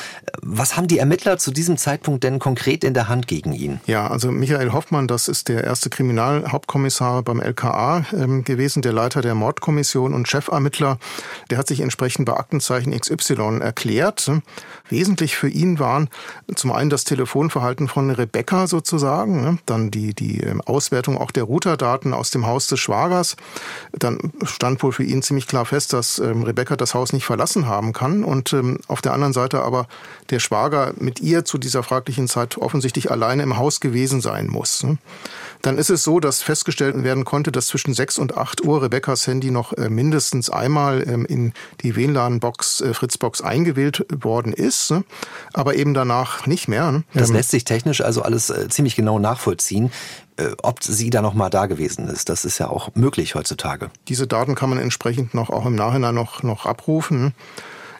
was haben die Ermittler zu diesem Zeitpunkt denn konkret in der Hand gegen ihn? Ja, also Michael Hoffmann, das ist der erste Kriminalhauptkommissar beim LKA ähm, gewesen, der Leiter der Mordkommission und Chefermittler. Der hat sich entsprechend bei Aktenzeichen XY erklärt. Wesentlich für ihn waren zum einen das Telefonverhalten von Rebecca sozusagen, ne, dann die, die ähm, Auswertung auch der Routerdaten aus dem Haus des Schwagers. Dann stand wohl für ihn ziemlich klar fest, dass ähm, Rebecca das Haus nicht verlassen haben kann und ähm, auf der anderen Seite aber der Schwager mit ihr zu dieser fraglichen Zeit offensichtlich alleine im Haus gewesen sein muss. Ne. Dann ist es so, dass festgestellt werden konnte, dass zwischen 6 und 8 Uhr Rebeccas Handy noch äh, mindestens einmal ähm, in die WLAN-Box, äh, Fritzbox eingewählt worden ist, ne? aber eben danach nicht mehr. Ne. Das lässt sich technisch also alles äh, ziemlich genau nachvollziehen ob sie da noch mal da gewesen ist. Das ist ja auch möglich heutzutage. Diese Daten kann man entsprechend noch auch im Nachhinein noch, noch abrufen.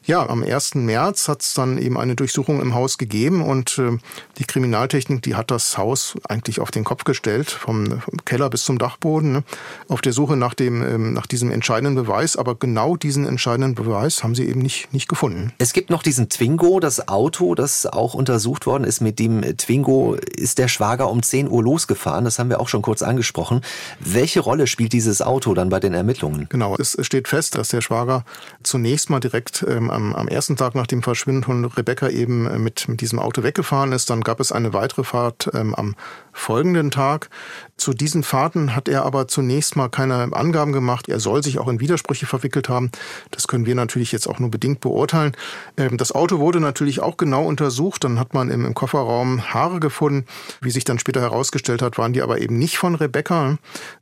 Ja, am 1. März hat es dann eben eine Durchsuchung im Haus gegeben und äh, die Kriminaltechnik, die hat das Haus eigentlich auf den Kopf gestellt, vom Keller bis zum Dachboden, ne, auf der Suche nach, dem, ähm, nach diesem entscheidenden Beweis. Aber genau diesen entscheidenden Beweis haben sie eben nicht, nicht gefunden. Es gibt noch diesen Twingo, das Auto, das auch untersucht worden ist. Mit dem Twingo ist der Schwager um 10 Uhr losgefahren. Das haben wir auch schon kurz angesprochen. Welche Rolle spielt dieses Auto dann bei den Ermittlungen? Genau, es steht fest, dass der Schwager zunächst mal direkt ähm, am, am ersten Tag nach dem Verschwinden von Rebecca eben äh, mit, mit diesem Auto weggefahren ist. Dann gab es eine weitere Fahrt ähm, am folgenden Tag. Zu diesen Fahrten hat er aber zunächst mal keine Angaben gemacht. Er soll sich auch in Widersprüche verwickelt haben. Das können wir natürlich jetzt auch nur bedingt beurteilen. Ähm, das Auto wurde natürlich auch genau untersucht. Dann hat man im Kofferraum Haare gefunden. Wie sich dann später herausgestellt hat, waren die aber eben nicht von Rebecca.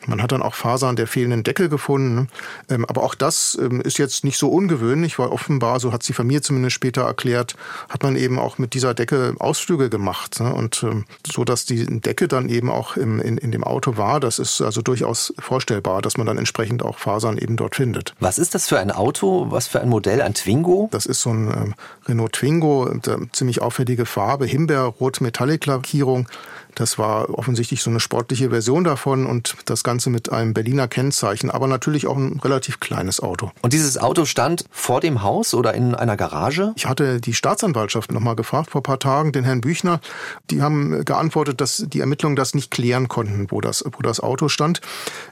Man hat dann auch Fasern der fehlenden Decke gefunden. Ähm, aber auch das ähm, ist jetzt nicht so ungewöhnlich, weil offenbar, so hat sie Familie zumindest später erklärt, hat man eben auch mit dieser Decke Ausflüge gemacht. Ne? Und so, dass die Decke dann eben auch in, in dem Auto war, das ist also durchaus vorstellbar, dass man dann entsprechend auch Fasern eben dort findet. Was ist das für ein Auto? Was für ein Modell? Ein Twingo? Das ist so ein ähm, Renault Twingo, äh, ziemlich auffällige Farbe, Himbeerrot Metallic-Lackierung. Das war offensichtlich so eine sportliche Version davon und das Ganze mit einem Berliner Kennzeichen, aber natürlich auch ein relativ kleines Auto. Und dieses Auto stand vor dem Haus oder in einer Garage? Ich hatte die Staatsanwaltschaft nochmal gefragt vor ein paar Tagen, den Herrn Büchner. Die haben geantwortet, dass die Ermittlungen das nicht klären konnten, wo das, wo das Auto stand.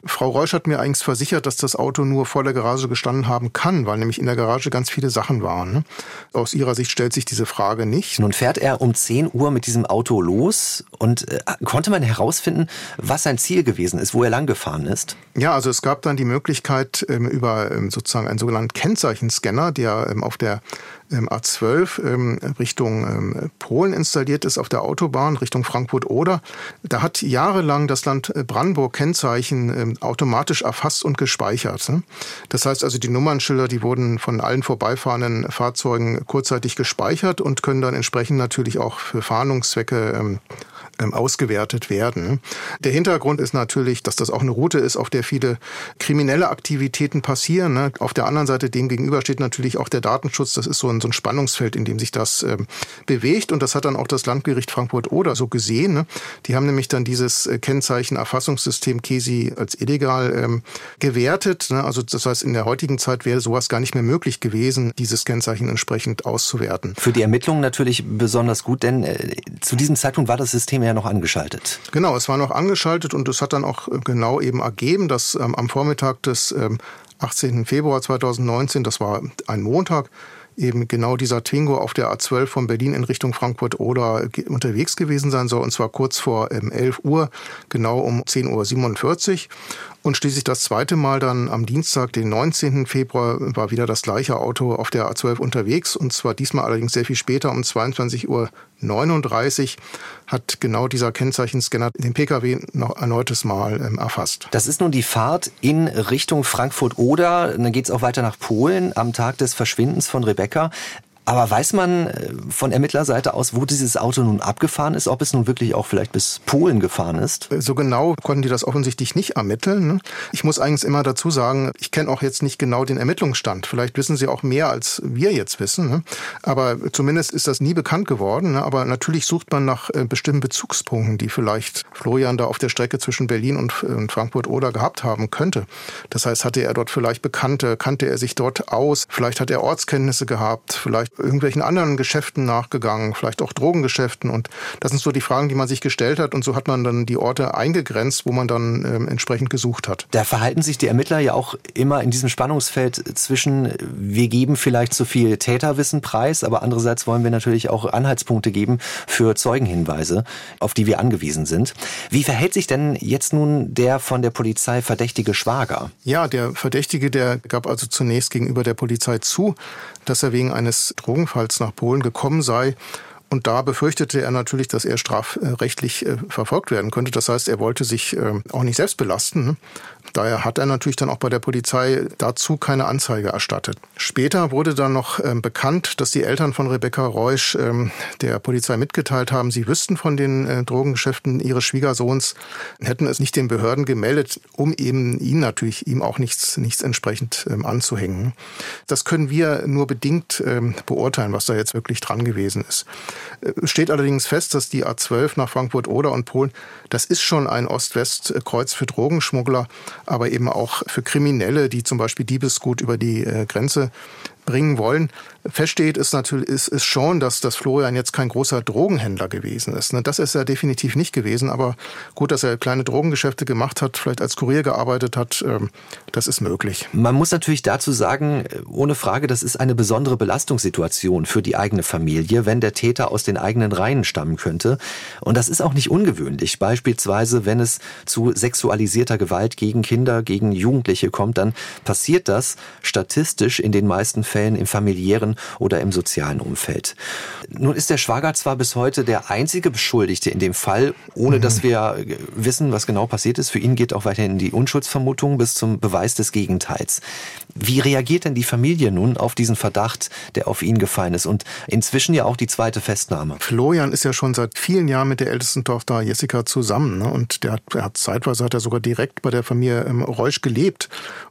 Frau Reusch hat mir eigentlich versichert, dass das Auto nur vor der Garage gestanden haben kann, weil nämlich in der Garage ganz viele Sachen waren. Ne? Aus ihrer Sicht stellt sich diese Frage nicht. Nun fährt er um 10 Uhr mit diesem Auto los und konnte man herausfinden, was sein Ziel gewesen ist, wo er lang gefahren ist? Ja, also es gab dann die Möglichkeit ähm, über ähm, sozusagen einen sogenannten Kennzeichenscanner, der ähm, auf der A12 ähm, Richtung Polen installiert ist, auf der Autobahn Richtung Frankfurt-Oder. Da hat jahrelang das Land äh, Brandenburg Kennzeichen automatisch erfasst und gespeichert. Ne? Das heißt also, die Nummernschilder, die wurden von allen vorbeifahrenden Fahrzeugen kurzzeitig gespeichert und können dann entsprechend natürlich auch für Fahndungszwecke ausgewertet werden. Der Hintergrund ist natürlich, dass das auch eine Route ist, auf der viele kriminelle Aktivitäten passieren. Ne? Auf der anderen Seite dem gegenüber steht natürlich auch der Datenschutz. Das ist so ein so ein Spannungsfeld, in dem sich das ähm, bewegt. Und das hat dann auch das Landgericht Frankfurt-Oder so gesehen. Ne? Die haben nämlich dann dieses äh, Kennzeichen Erfassungssystem KESI als illegal ähm, gewertet. Ne? Also das heißt, in der heutigen Zeit wäre sowas gar nicht mehr möglich gewesen, dieses Kennzeichen entsprechend auszuwerten. Für die Ermittlungen natürlich besonders gut, denn äh, zu diesem Zeitpunkt war das System ja noch angeschaltet. Genau, es war noch angeschaltet und es hat dann auch äh, genau eben ergeben, dass ähm, am Vormittag des 18. Ähm, Februar 2019, das war ein Montag, eben genau dieser Twingo auf der A12 von Berlin in Richtung Frankfurt oder unterwegs gewesen sein soll, und zwar kurz vor 11 ähm, Uhr, genau um 10.47 Uhr. Und schließlich das zweite Mal dann am Dienstag, den 19. Februar, war wieder das gleiche Auto auf der A12 unterwegs. Und zwar diesmal allerdings sehr viel später, um 22.39 Uhr hat genau dieser Kennzeichenscanner den Pkw noch erneutes Mal ähm, erfasst. Das ist nun die Fahrt in Richtung Frankfurt-Oder. Dann geht es auch weiter nach Polen am Tag des Verschwindens von Rebecca. Aber weiß man äh, von Ermittlerseite aus, wo dieses Auto nun abgefahren ist, ob es nun wirklich auch vielleicht bis Polen gefahren ist? So genau konnten die das offensichtlich nicht ermitteln. Ne? Ich muss eigentlich immer dazu sagen, ich kenne auch jetzt nicht genau den Ermittlungsstand. Vielleicht wissen sie auch mehr, als wir jetzt wissen. Ne? Aber zumindest ist das nie bekannt geworden. Ne? Aber natürlich sucht man nach äh, bestimmten Bezugspunkten, die vielleicht Florian da auf der Strecke zwischen Berlin und Frankfurt oder gehabt haben könnte. Das heißt, hatte er dort vielleicht Bekannte, kannte er sich dort aus, vielleicht hat er Ortskenntnisse gehabt, vielleicht irgendwelchen anderen Geschäften nachgegangen, vielleicht auch Drogengeschäften. Und das sind so die Fragen, die man sich gestellt hat. Und so hat man dann die Orte eingegrenzt, wo man dann ähm, entsprechend gesucht hat. Da verhalten sich die Ermittler ja auch immer in diesem Spannungsfeld zwischen, wir geben vielleicht zu viel Täterwissen preis, aber andererseits wollen wir natürlich auch Anhaltspunkte geben für Zeugenhinweise, auf die wir angewiesen sind. Wie verhält sich denn jetzt nun der von der Polizei verdächtige Schwager? Ja, der Verdächtige, der gab also zunächst gegenüber der Polizei zu, dass er wegen eines Drogenfalls nach Polen gekommen sei. Und da befürchtete er natürlich, dass er strafrechtlich äh, verfolgt werden könnte. Das heißt, er wollte sich äh, auch nicht selbst belasten. Daher hat er natürlich dann auch bei der Polizei dazu keine Anzeige erstattet. Später wurde dann noch ähm, bekannt, dass die Eltern von Rebecca Reusch ähm, der Polizei mitgeteilt haben, sie wüssten von den äh, Drogengeschäften ihres Schwiegersohns, hätten es nicht den Behörden gemeldet, um eben ihn natürlich ihm auch nichts, nichts entsprechend ähm, anzuhängen. Das können wir nur bedingt ähm, beurteilen, was da jetzt wirklich dran gewesen ist. Äh, steht allerdings fest, dass die A12 nach Frankfurt-Oder und Polen, das ist schon ein Ost-West-Kreuz für Drogenschmuggler aber eben auch für Kriminelle, die zum Beispiel Diebesgut über die äh, Grenze bringen wollen. Feststeht ist natürlich ist, ist schon, dass, dass Florian jetzt kein großer Drogenhändler gewesen ist. Ne? Das ist er definitiv nicht gewesen. Aber gut, dass er kleine Drogengeschäfte gemacht hat, vielleicht als Kurier gearbeitet hat, ähm, das ist möglich. Man muss natürlich dazu sagen, ohne Frage, das ist eine besondere Belastungssituation für die eigene Familie, wenn der Täter aus den eigenen Reihen stammen könnte. Und das ist auch nicht ungewöhnlich. Beispielsweise, wenn es zu sexualisierter Gewalt gegen Kinder, gegen Jugendliche kommt, dann passiert das statistisch in den meisten Fällen im familiären oder im sozialen Umfeld. Nun ist der Schwager zwar bis heute der einzige Beschuldigte in dem Fall, ohne mhm. dass wir wissen, was genau passiert ist. Für ihn geht auch weiterhin die Unschuldsvermutung bis zum Beweis des Gegenteils. Wie reagiert denn die Familie nun auf diesen Verdacht, der auf ihn gefallen ist und inzwischen ja auch die zweite Festnahme? Florian ist ja schon seit vielen Jahren mit der ältesten Tochter Jessica zusammen ne? und der hat, er hat zeitweise hat er sogar direkt bei der Familie ähm, Reusch gelebt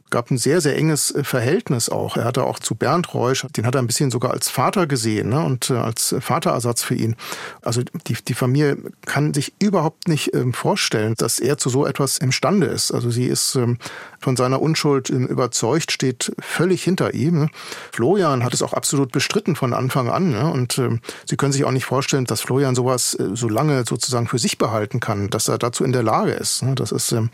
gab ein sehr, sehr enges äh, Verhältnis auch. Er hatte auch zu Bernd Reusch, den hat er ein bisschen sogar als Vater gesehen ne, und äh, als Vaterersatz für ihn. Also die, die Familie kann sich überhaupt nicht ähm, vorstellen, dass er zu so etwas imstande ist. Also sie ist ähm, von seiner Unschuld ähm, überzeugt, steht völlig hinter ihm. Ne. Florian hat es auch absolut bestritten von Anfang an. Ne, und ähm, Sie können sich auch nicht vorstellen, dass Florian sowas äh, so lange sozusagen für sich behalten kann, dass er dazu in der Lage ist. Ne. Das ist ähm,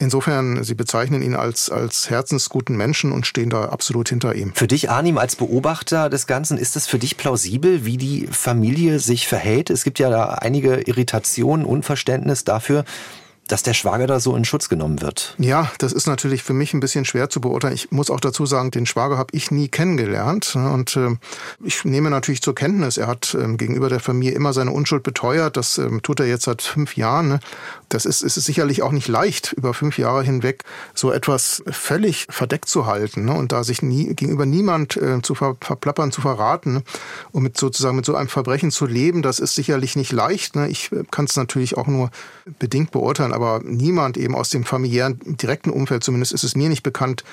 Insofern, Sie bezeichnen ihn als, als herzensguten Menschen und stehen da absolut hinter ihm. Für dich, Arnim, als Beobachter des Ganzen, ist es für dich plausibel, wie die Familie sich verhält? Es gibt ja da einige Irritationen, Unverständnis dafür, dass der Schwager da so in Schutz genommen wird? Ja, das ist natürlich für mich ein bisschen schwer zu beurteilen. Ich muss auch dazu sagen, den Schwager habe ich nie kennengelernt. Und äh, ich nehme natürlich zur Kenntnis, er hat äh, gegenüber der Familie immer seine Unschuld beteuert. Das äh, tut er jetzt seit fünf Jahren. Ne? Das ist, ist sicherlich auch nicht leicht, über fünf Jahre hinweg so etwas völlig verdeckt zu halten ne? und da sich nie, gegenüber niemand äh, zu ver, verplappern, zu verraten ne? und mit sozusagen mit so einem Verbrechen zu leben, das ist sicherlich nicht leicht. Ne? Ich äh, kann es natürlich auch nur bedingt beurteilen, aber niemand eben aus dem familiären, direkten Umfeld, zumindest ist es mir nicht bekannt,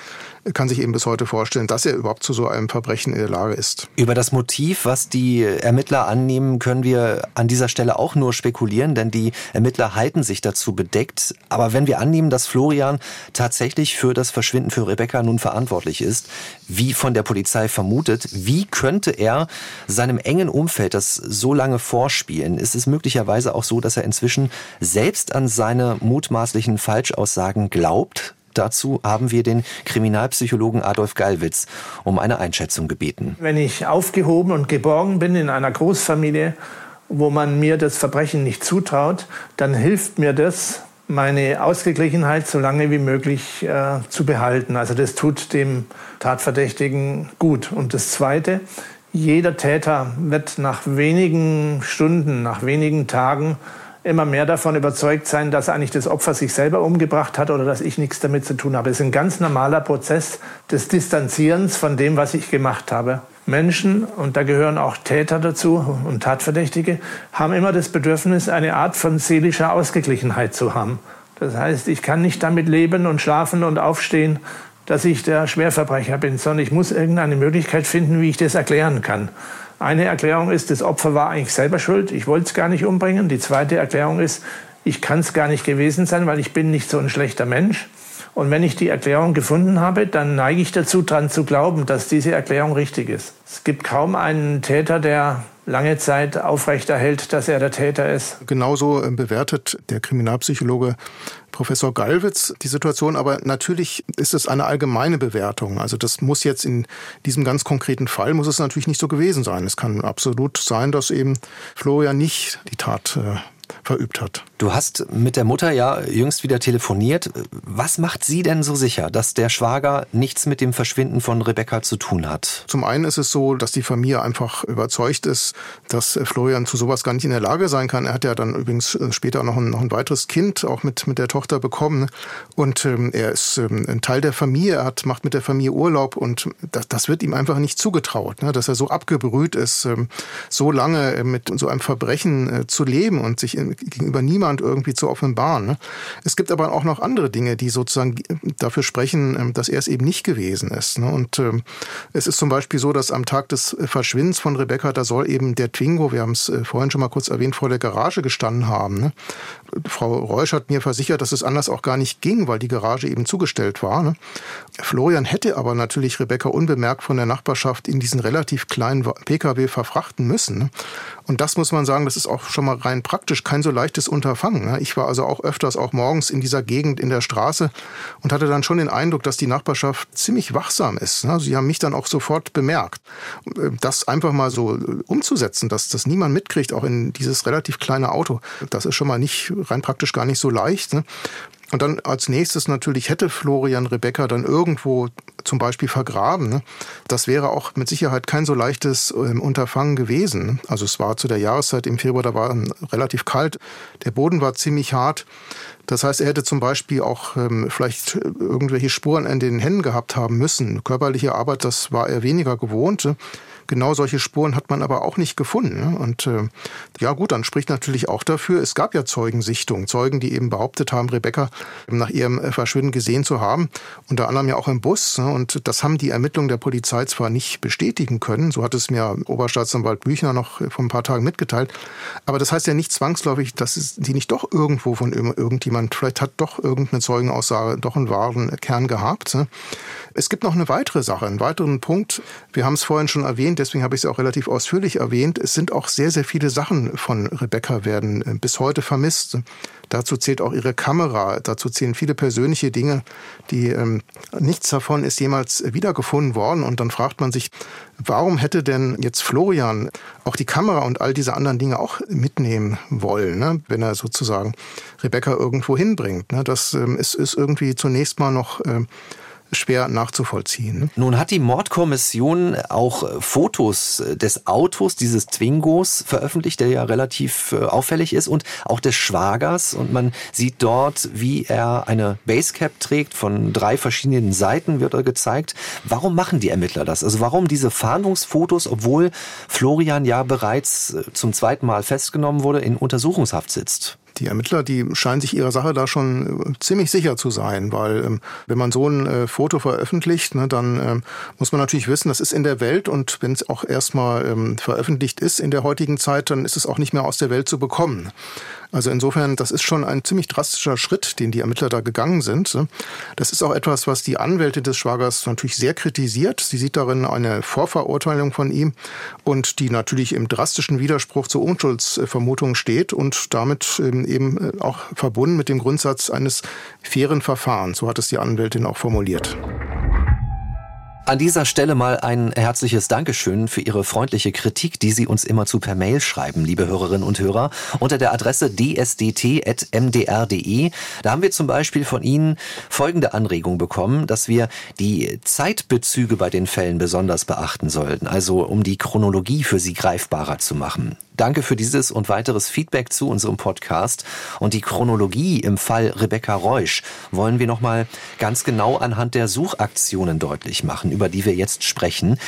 kann sich eben bis heute vorstellen, dass er überhaupt zu so einem Verbrechen in der Lage ist. Über das Motiv, was die Ermittler annehmen, können wir an dieser Stelle auch nur spekulieren, denn die Ermittler halten sich dazu bedeckt. Aber wenn wir annehmen, dass Florian tatsächlich für das Verschwinden für Rebecca nun verantwortlich ist, wie von der Polizei vermutet, wie könnte er seinem engen Umfeld das so lange vorspielen? Ist es möglicherweise auch so, dass er inzwischen selbst an seine mutmaßlichen Falschaussagen glaubt? Dazu haben wir den Kriminalpsychologen Adolf Gallwitz um eine Einschätzung gebeten. Wenn ich aufgehoben und geborgen bin in einer Großfamilie, wo man mir das Verbrechen nicht zutraut, dann hilft mir das, meine Ausgeglichenheit so lange wie möglich äh, zu behalten. Also das tut dem Tatverdächtigen gut. Und das Zweite, jeder Täter wird nach wenigen Stunden, nach wenigen Tagen immer mehr davon überzeugt sein, dass eigentlich das Opfer sich selber umgebracht hat oder dass ich nichts damit zu tun habe. Es ist ein ganz normaler Prozess des Distanzierens von dem, was ich gemacht habe. Menschen, und da gehören auch Täter dazu und Tatverdächtige, haben immer das Bedürfnis, eine Art von seelischer Ausgeglichenheit zu haben. Das heißt, ich kann nicht damit leben und schlafen und aufstehen, dass ich der Schwerverbrecher bin, sondern ich muss irgendeine Möglichkeit finden, wie ich das erklären kann. Eine Erklärung ist, das Opfer war eigentlich selber schuld, ich wollte es gar nicht umbringen. Die zweite Erklärung ist, ich kann es gar nicht gewesen sein, weil ich bin nicht so ein schlechter Mensch. Und wenn ich die Erklärung gefunden habe, dann neige ich dazu, daran zu glauben, dass diese Erklärung richtig ist. Es gibt kaum einen Täter, der lange Zeit aufrechterhält, dass er der Täter ist. Genauso äh, bewertet der Kriminalpsychologe Professor Gallwitz die Situation, aber natürlich ist es eine allgemeine Bewertung. Also das muss jetzt in diesem ganz konkreten Fall, muss es natürlich nicht so gewesen sein. Es kann absolut sein, dass eben Florian nicht die Tat äh, verübt hat. Du hast mit der Mutter ja jüngst wieder telefoniert. Was macht sie denn so sicher, dass der Schwager nichts mit dem Verschwinden von Rebecca zu tun hat? Zum einen ist es so, dass die Familie einfach überzeugt ist, dass Florian zu sowas gar nicht in der Lage sein kann. Er hat ja dann übrigens später noch ein, noch ein weiteres Kind, auch mit, mit der Tochter bekommen. Und ähm, er ist ähm, ein Teil der Familie, er hat, macht mit der Familie Urlaub und das, das wird ihm einfach nicht zugetraut, ne? dass er so abgebrüht ist, ähm, so lange mit so einem Verbrechen äh, zu leben und sich gegenüber niemand irgendwie zu offenbaren. Ne? Es gibt aber auch noch andere Dinge, die sozusagen dafür sprechen, ähm, dass er es eben nicht gewesen ist. Ne? Und ähm, es ist zum Beispiel so, dass am Tag des Verschwindens von Rebecca, da soll eben der Twingo, wir haben es äh, vorhin schon mal kurz erwähnt, vor der Garage gestanden haben. Ne? Frau Reusch hat mir versichert, dass es anders auch gar nicht ging, weil die Garage eben zugestellt war. Ne? Florian hätte aber natürlich Rebecca unbemerkt von der Nachbarschaft in diesen relativ kleinen Pkw verfrachten müssen. Ne? Und das muss man sagen, das ist auch schon mal rein praktisch kein so leichtes Unterfangen. Ne? Ich war also auch öfters, auch morgens in dieser Gegend in der Straße und hatte dann schon den Eindruck, dass die Nachbarschaft ziemlich wachsam ist. Ne? Sie haben mich dann auch sofort bemerkt. Äh, das einfach mal so äh, umzusetzen, dass das niemand mitkriegt, auch in dieses relativ kleine Auto, das ist schon mal nicht rein praktisch gar nicht so leicht. Ne? Und dann als nächstes natürlich hätte Florian Rebecca dann irgendwo zum Beispiel vergraben. Ne? Das wäre auch mit Sicherheit kein so leichtes ähm, Unterfangen gewesen. Also es war zu der Jahreszeit im Februar, da war relativ kalt, der Boden war ziemlich hart. Das heißt, er hätte zum Beispiel auch ähm, vielleicht irgendwelche Spuren an den Händen gehabt haben müssen. Körperliche Arbeit, das war er weniger gewohnt. Ne? Genau solche Spuren hat man aber auch nicht gefunden. Ne? Und äh, ja gut, dann spricht natürlich auch dafür, es gab ja Zeugensichtungen, Zeugen, die eben behauptet haben, Rebecca nach ihrem äh, Verschwinden gesehen zu haben, unter anderem ja auch im Bus. Ne? Und das haben die Ermittlungen der Polizei zwar nicht bestätigen können, so hat es mir Oberstaatsanwalt Büchner noch vor ein paar Tagen mitgeteilt, aber das heißt ja nicht zwangsläufig, dass die nicht doch irgendwo von irgendjemand, vielleicht hat doch irgendeine Zeugenaussage doch einen wahren Kern gehabt. Ne? Es gibt noch eine weitere Sache, einen weiteren Punkt. Wir haben es vorhin schon erwähnt, deswegen habe ich es auch relativ ausführlich erwähnt. Es sind auch sehr, sehr viele Sachen von Rebecca werden äh, bis heute vermisst. Dazu zählt auch ihre Kamera, dazu zählen viele persönliche Dinge, die ähm, nichts davon ist jemals wiedergefunden worden. Und dann fragt man sich, warum hätte denn jetzt Florian auch die Kamera und all diese anderen Dinge auch mitnehmen wollen, ne? wenn er sozusagen Rebecca irgendwo hinbringt. Ne? Das ähm, ist, ist irgendwie zunächst mal noch äh, schwer nachzuvollziehen. Ne? Nun hat die Mordkommission auch äh, Fotos äh, des Autos dieses Twingos veröffentlicht, der ja relativ äh, auffällig ist, und auch des Schwagers. Und man sieht dort, wie er eine Basecap trägt. Von drei verschiedenen Seiten wird er gezeigt. Warum machen die Ermittler das? Also warum diese Fahndungsfotos, obwohl Florian ja bereits zum zweiten Mal festgenommen wurde, in Untersuchungshaft sitzt? Die Ermittler, die scheinen sich ihrer Sache da schon äh, ziemlich sicher zu sein, weil ähm, wenn man so ein äh, Foto veröffentlicht, ne, dann ähm, muss man natürlich wissen, das ist in der Welt und wenn es auch erstmal ähm, veröffentlicht ist in der heutigen Zeit, dann ist es auch nicht mehr aus der Welt zu bekommen. Also insofern, das ist schon ein ziemlich drastischer Schritt, den die Ermittler da gegangen sind. Das ist auch etwas, was die Anwältin des Schwagers natürlich sehr kritisiert. Sie sieht darin eine Vorverurteilung von ihm und die natürlich im drastischen Widerspruch zur Unschuldsvermutung steht und damit ähm, eben äh, auch verbunden mit dem Grundsatz eines fairen Verfahrens. So hat es die Anwältin auch formuliert. An dieser Stelle mal ein herzliches Dankeschön für Ihre freundliche Kritik, die Sie uns immer zu per Mail schreiben, liebe Hörerinnen und Hörer, unter der Adresse dsdt.mdr.de. Da haben wir zum Beispiel von Ihnen folgende Anregung bekommen, dass wir die Zeitbezüge bei den Fällen besonders beachten sollten, also um die Chronologie für Sie greifbarer zu machen. Danke für dieses und weiteres Feedback zu unserem Podcast. Und die Chronologie im Fall Rebecca Reusch wollen wir nochmal ganz genau anhand der Suchaktionen deutlich machen, über die wir jetzt sprechen.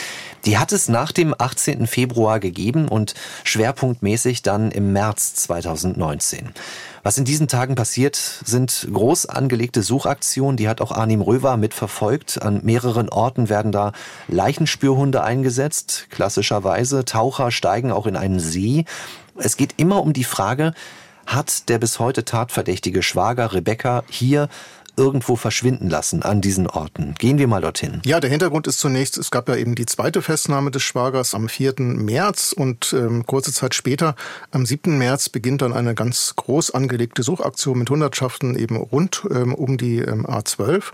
Die hat es nach dem 18. Februar gegeben und schwerpunktmäßig dann im März 2019. Was in diesen Tagen passiert, sind groß angelegte Suchaktionen, die hat auch Arnim Röver mitverfolgt. An mehreren Orten werden da Leichenspürhunde eingesetzt, klassischerweise. Taucher steigen auch in einen See. Es geht immer um die Frage, hat der bis heute tatverdächtige Schwager Rebecca hier irgendwo verschwinden lassen an diesen Orten. Gehen wir mal dorthin. Ja, der Hintergrund ist zunächst, es gab ja eben die zweite Festnahme des Schwagers am 4. März und ähm, kurze Zeit später, am 7. März, beginnt dann eine ganz groß angelegte Suchaktion mit Hundertschaften eben rund ähm, um die ähm, A12.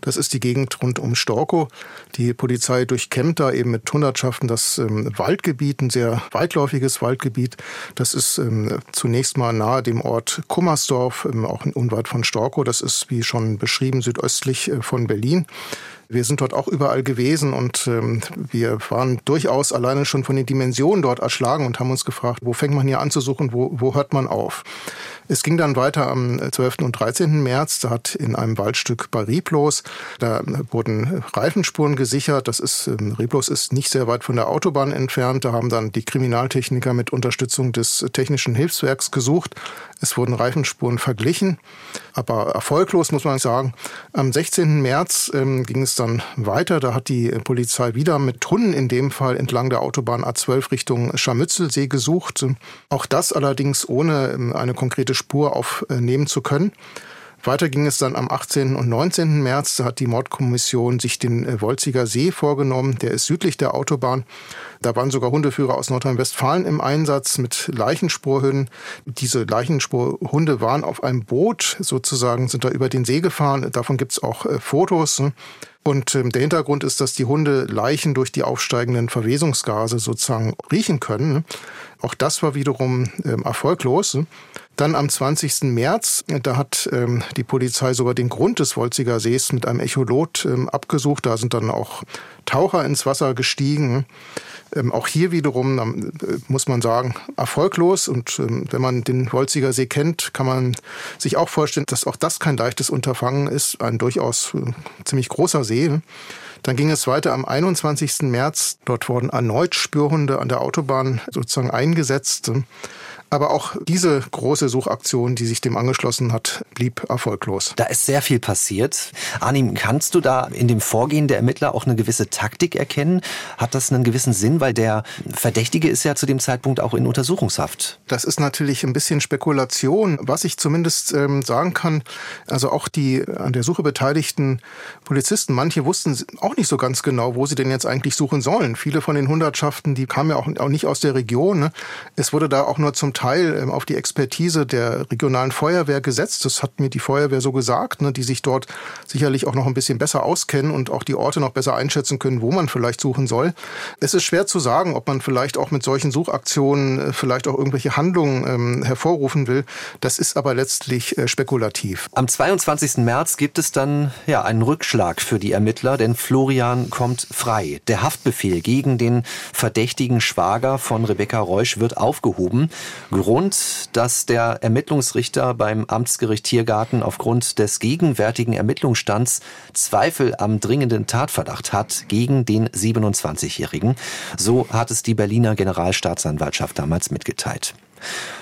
Das ist die Gegend rund um Storkow. Die Polizei durchkämmt da eben mit Hundertschaften das ähm, Waldgebiet, ein sehr weitläufiges Waldgebiet. Das ist ähm, zunächst mal nahe dem Ort Kummersdorf, ähm, auch unweit von Storkow. Das ist, wie schon beschrieben, südöstlich äh, von Berlin. Wir sind dort auch überall gewesen und ähm, wir waren durchaus alleine schon von den Dimensionen dort erschlagen und haben uns gefragt, wo fängt man hier an zu suchen, wo, wo hört man auf? Es ging dann weiter am 12. und 13. März. Da hat in einem Waldstück bei Rieblos, da wurden Reifenspuren gesichert. Das ist, ähm, Rieblos ist nicht sehr weit von der Autobahn entfernt. Da haben dann die Kriminaltechniker mit Unterstützung des Technischen Hilfswerks gesucht. Es wurden Reifenspuren verglichen, aber erfolglos muss man sagen. Am 16. März ähm, ging es dann weiter. Da hat die Polizei wieder mit Hunden in dem Fall entlang der Autobahn A12 Richtung Scharmützelsee gesucht. Auch das allerdings ohne ähm, eine konkrete Spur aufnehmen zu können. Weiter ging es dann am 18. und 19. März. Da hat die Mordkommission sich den äh, Wolziger See vorgenommen. Der ist südlich der Autobahn. Da waren sogar Hundeführer aus Nordrhein-Westfalen im Einsatz mit Leichenspurhunden. Diese Leichenspurhunde waren auf einem Boot sozusagen, sind da über den See gefahren. Davon gibt es auch äh, Fotos. Und ähm, der Hintergrund ist, dass die Hunde Leichen durch die aufsteigenden Verwesungsgase sozusagen riechen können. Auch das war wiederum ähm, erfolglos. Dann am 20. März, da hat ähm, die Polizei sogar den Grund des Wolziger Sees mit einem Echolot ähm, abgesucht. Da sind dann auch Taucher ins Wasser gestiegen. Ähm, auch hier wiederum äh, muss man sagen, erfolglos. Und ähm, wenn man den Wolziger See kennt, kann man sich auch vorstellen, dass auch das kein leichtes Unterfangen ist. Ein durchaus äh, ziemlich großer See. Dann ging es weiter am 21. März. Dort wurden erneut Spürhunde an der Autobahn sozusagen eingesetzt. Aber auch diese große Suchaktion, die sich dem angeschlossen hat, blieb erfolglos. Da ist sehr viel passiert. Arnim, kannst du da in dem Vorgehen der Ermittler auch eine gewisse Taktik erkennen? Hat das einen gewissen Sinn? Weil der Verdächtige ist ja zu dem Zeitpunkt auch in Untersuchungshaft. Das ist natürlich ein bisschen Spekulation. Was ich zumindest ähm, sagen kann, also auch die an der Suche beteiligten Polizisten, manche wussten auch nicht so ganz genau, wo sie denn jetzt eigentlich suchen sollen. Viele von den Hundertschaften, die kamen ja auch, auch nicht aus der Region. Ne? Es wurde da auch nur zum Teil ähm, auf die Expertise der regionalen Feuerwehr gesetzt. Das hat mir die Feuerwehr so gesagt, ne, die sich dort sicherlich auch noch ein bisschen besser auskennen und auch die Orte noch besser einschätzen können, wo man vielleicht suchen soll. Es ist schwer zu sagen, ob man vielleicht auch mit solchen Suchaktionen äh, vielleicht auch irgendwelche Handlungen ähm, hervorrufen will. Das ist aber letztlich äh, spekulativ. Am 22. März gibt es dann ja einen Rückschlag für die Ermittler, denn Florian kommt frei. Der Haftbefehl gegen den verdächtigen Schwager von Rebecca Reusch wird aufgehoben. Grund, dass der Ermittlungsrichter beim Amtsgericht Tiergarten aufgrund des gegenwärtigen Ermittlungsstands Zweifel am dringenden Tatverdacht hat gegen den 27-Jährigen. So hat es die Berliner Generalstaatsanwaltschaft damals mitgeteilt.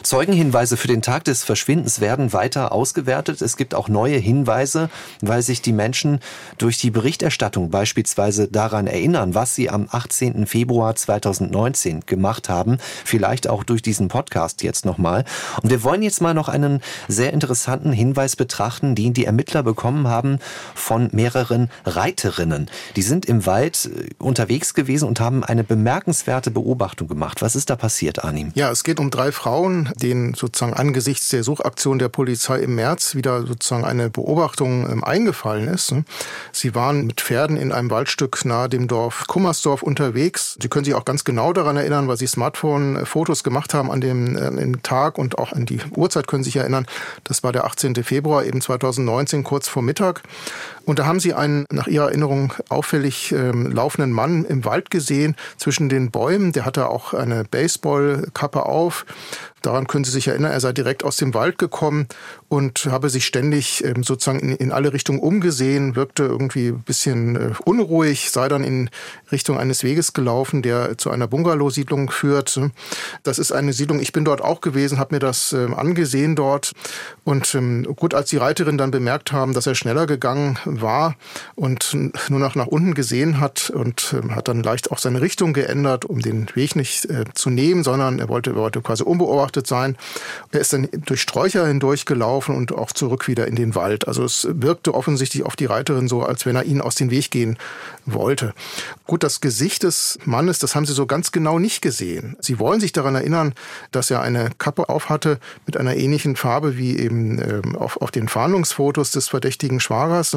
Zeugenhinweise für den Tag des Verschwindens werden weiter ausgewertet. Es gibt auch neue Hinweise, weil sich die Menschen durch die Berichterstattung beispielsweise daran erinnern, was sie am 18. Februar 2019 gemacht haben. Vielleicht auch durch diesen Podcast jetzt nochmal. Und wir wollen jetzt mal noch einen sehr interessanten Hinweis betrachten, den die Ermittler bekommen haben von mehreren Reiterinnen. Die sind im Wald äh, unterwegs gewesen und haben eine bemerkenswerte Beobachtung gemacht. Was ist da passiert, Arnim? Ja, es geht um drei Frauen, denen sozusagen angesichts der Suchaktion der Polizei im März wieder sozusagen eine Beobachtung ähm, eingefallen ist. Sie waren mit Pferden in einem Waldstück nahe dem Dorf Kummersdorf unterwegs. Sie können sich auch ganz genau daran erinnern, weil Sie Smartphone-Fotos gemacht haben an dem, äh, Tag und auch an die Uhrzeit können Sie sich erinnern. Das war der 18. Februar eben 2019, kurz vor Mittag. Und da haben Sie einen nach Ihrer Erinnerung auffällig ähm, laufenden Mann im Wald gesehen zwischen den Bäumen. Der hatte auch eine Baseballkappe auf Daran können Sie sich erinnern, er sei direkt aus dem Wald gekommen und habe sich ständig ähm, sozusagen in, in alle Richtungen umgesehen, wirkte irgendwie ein bisschen äh, unruhig, sei dann in Richtung eines Weges gelaufen, der zu einer Bungalow-Siedlung führt. Das ist eine Siedlung, ich bin dort auch gewesen, habe mir das ähm, angesehen dort. Und ähm, gut, als die Reiterin dann bemerkt haben, dass er schneller gegangen war und nur noch nach unten gesehen hat und hat dann leicht auch seine Richtung geändert, um den Weg nicht äh, zu nehmen, sondern er wollte, er wollte quasi unbeobachtet beobachtet sein. Er ist dann durch Sträucher hindurchgelaufen und auch zurück wieder in den Wald. Also es wirkte offensichtlich auf die Reiterin so, als wenn er ihnen aus dem Weg gehen wollte. Gut, das Gesicht des Mannes, das haben sie so ganz genau nicht gesehen. Sie wollen sich daran erinnern, dass er eine Kappe aufhatte mit einer ähnlichen Farbe wie eben ähm, auf, auf den Fahndungsfotos des verdächtigen Schwagers.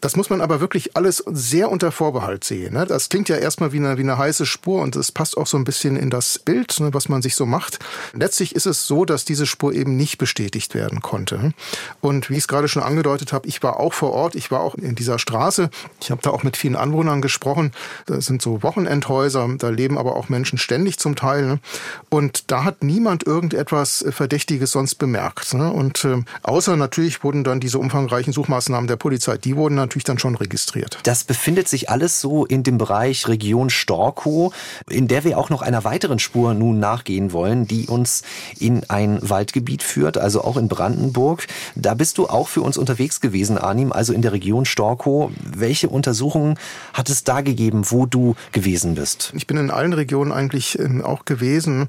Das muss man aber wirklich alles sehr unter Vorbehalt sehen. Ne? Das klingt ja erstmal wie eine, wie eine heiße Spur und es passt auch so ein bisschen in das Bild, ne, was man sich so macht. Letztlich ist es so, dass diese Spur eben nicht bestätigt werden konnte. Und wie ich es gerade schon angedeutet habe, ich war auch vor Ort, ich war auch in dieser Straße. Ich habe da auch mit vielen Anwohnern gesprochen. Das sind so Wochenendhäuser, da leben aber auch Menschen ständig zum Teil. Ne? Und da hat niemand irgendetwas Verdächtiges sonst bemerkt. Und äh, außer natürlich wurden dann diese umfangreichen Suchmaßnahmen der Polizei, die wurden dann natürlich dann schon registriert. Das befindet sich alles so in dem Bereich Region Storkow, in der wir auch noch einer weiteren Spur nun nachgehen wollen, die uns in ein Waldgebiet führt, also auch in Brandenburg. Da bist du auch für uns unterwegs gewesen, Arnim, also in der Region Storkow. Welche Untersuchungen hat es da gegeben, wo du gewesen bist? Ich bin in allen Regionen eigentlich ähm, auch gewesen.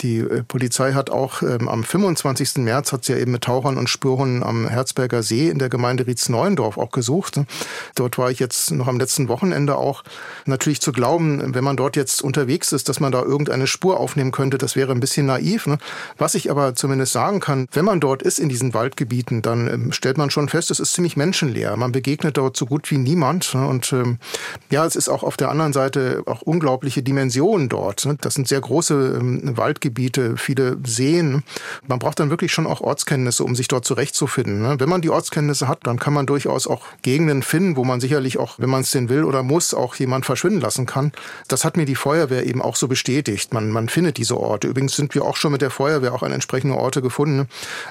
Die äh, Polizei hat auch ähm, am 25. März hat sie ja eben mit Tauchern und Spürhunden am Herzberger See in der Gemeinde Rietz-Neuendorf auch gesucht. Dort war ich jetzt noch am letzten Wochenende auch. Natürlich zu glauben, wenn man dort jetzt unterwegs ist, dass man da irgendeine Spur aufnehmen könnte, das wäre ein bisschen naiv. Ne? Was ich aber zumindest sagen kann, wenn man dort ist in diesen Waldgebieten, dann ähm, stellt man schon fest, es ist ziemlich menschenleer. Man begegnet dort so gut wie niemand. Ne? Und ähm, ja, es ist auch auf der anderen Seite auch unglaubliche Dimensionen dort. Ne? Das sind sehr große ähm, Waldgebiete, viele Seen. Man braucht dann wirklich schon auch Ortskenntnisse, um sich dort zurechtzufinden. Ne? Wenn man die Ortskenntnisse hat, dann kann man durchaus auch Gegenden finden, wo man sicherlich auch, wenn man es denn will oder muss, auch jemand verschwinden lassen kann. Das hat mir die Feuerwehr eben auch so bestätigt. Man, man findet diese Orte. Übrigens sind wir auch schon mit der Feuerwehr auch an entsprechende Orte gefunden.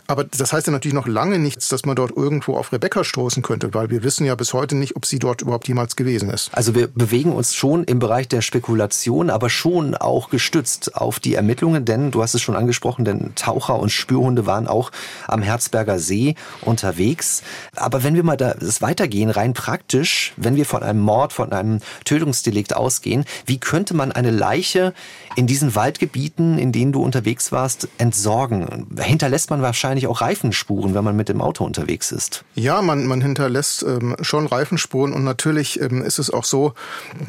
Aber das heißt ja natürlich noch lange nichts, dass man dort irgendwo auf Rebecca stoßen könnte, weil wir wissen ja bis heute nicht, ob sie dort überhaupt jemals gewesen ist. Also wir bewegen uns schon im Bereich der Spekulation, aber schon auch gestützt auf die Ermittlungen, denn du hast es schon angesprochen, denn Taucher und Spürhunde waren auch am Herzberger See unterwegs. Aber wenn wir mal da das weitergehen, rein praktisch, wenn wir von einem Mord, von einem Tötungsdelikt ausgehen, wie könnte man eine Leiche in diesen Waldgebieten, in denen du unterwegs warst, entsorgen? Hinterlässt man wahrscheinlich auch Reifenspuren, wenn man mit dem Auto unterwegs ist. Ja, man, man hinterlässt ähm, schon Reifenspuren und natürlich ähm, ist es auch so,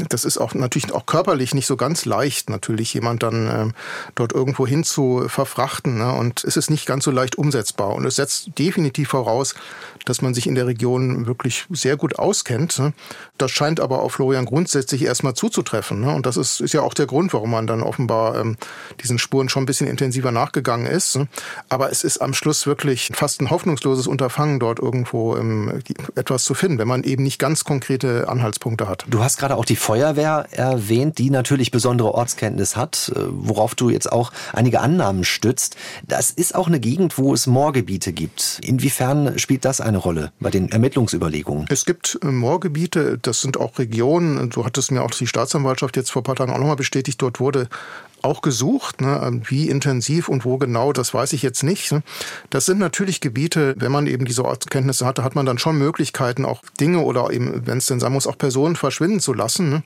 das ist auch natürlich auch körperlich nicht so ganz leicht, natürlich jemand dann ähm, dort irgendwo hin zu verfrachten. Ne? Und es ist nicht ganz so leicht umsetzbar. Und es setzt definitiv voraus, dass man sich in der Region wirklich sehr gut auskennt. Ne? Das scheint aber auf Florian grundsätzlich erstmal zuzutreffen. Ne? Und das ist, ist ja auch der Grund, warum man dann offenbar ähm, diesen Spuren schon ein bisschen intensiver nachgegangen ist. Ne? Aber es ist am Schluss wirklich fast ein hoffnungsloses Unterfangen, dort irgendwo ähm, etwas zu finden, wenn man eben nicht ganz konkrete Anhaltspunkte hat. Du hast gerade auch die Feuerwehr erwähnt, die natürlich besondere Ortskenntnis hat, äh, worauf du jetzt auch einige Annahmen stützt. Das ist auch eine Gegend, wo es Moorgebiete gibt. Inwiefern spielt das eine Rolle bei den Ermittlungsüberlegungen? Es gibt äh, Moorgebiete, das sind auch Regionen. Du hattest mir auch die Staatsanwaltschaft jetzt vor ein paar Tagen auch nochmal bestätigt, dort wurde auch gesucht. Ne? Wie intensiv und wo genau, das weiß ich jetzt nicht. Ne? Das sind natürlich Gebiete, wenn man eben diese Ortskenntnisse hatte, hat man dann schon Möglichkeiten, auch Dinge oder eben, wenn es denn sein muss, auch Personen verschwinden zu lassen. Ne?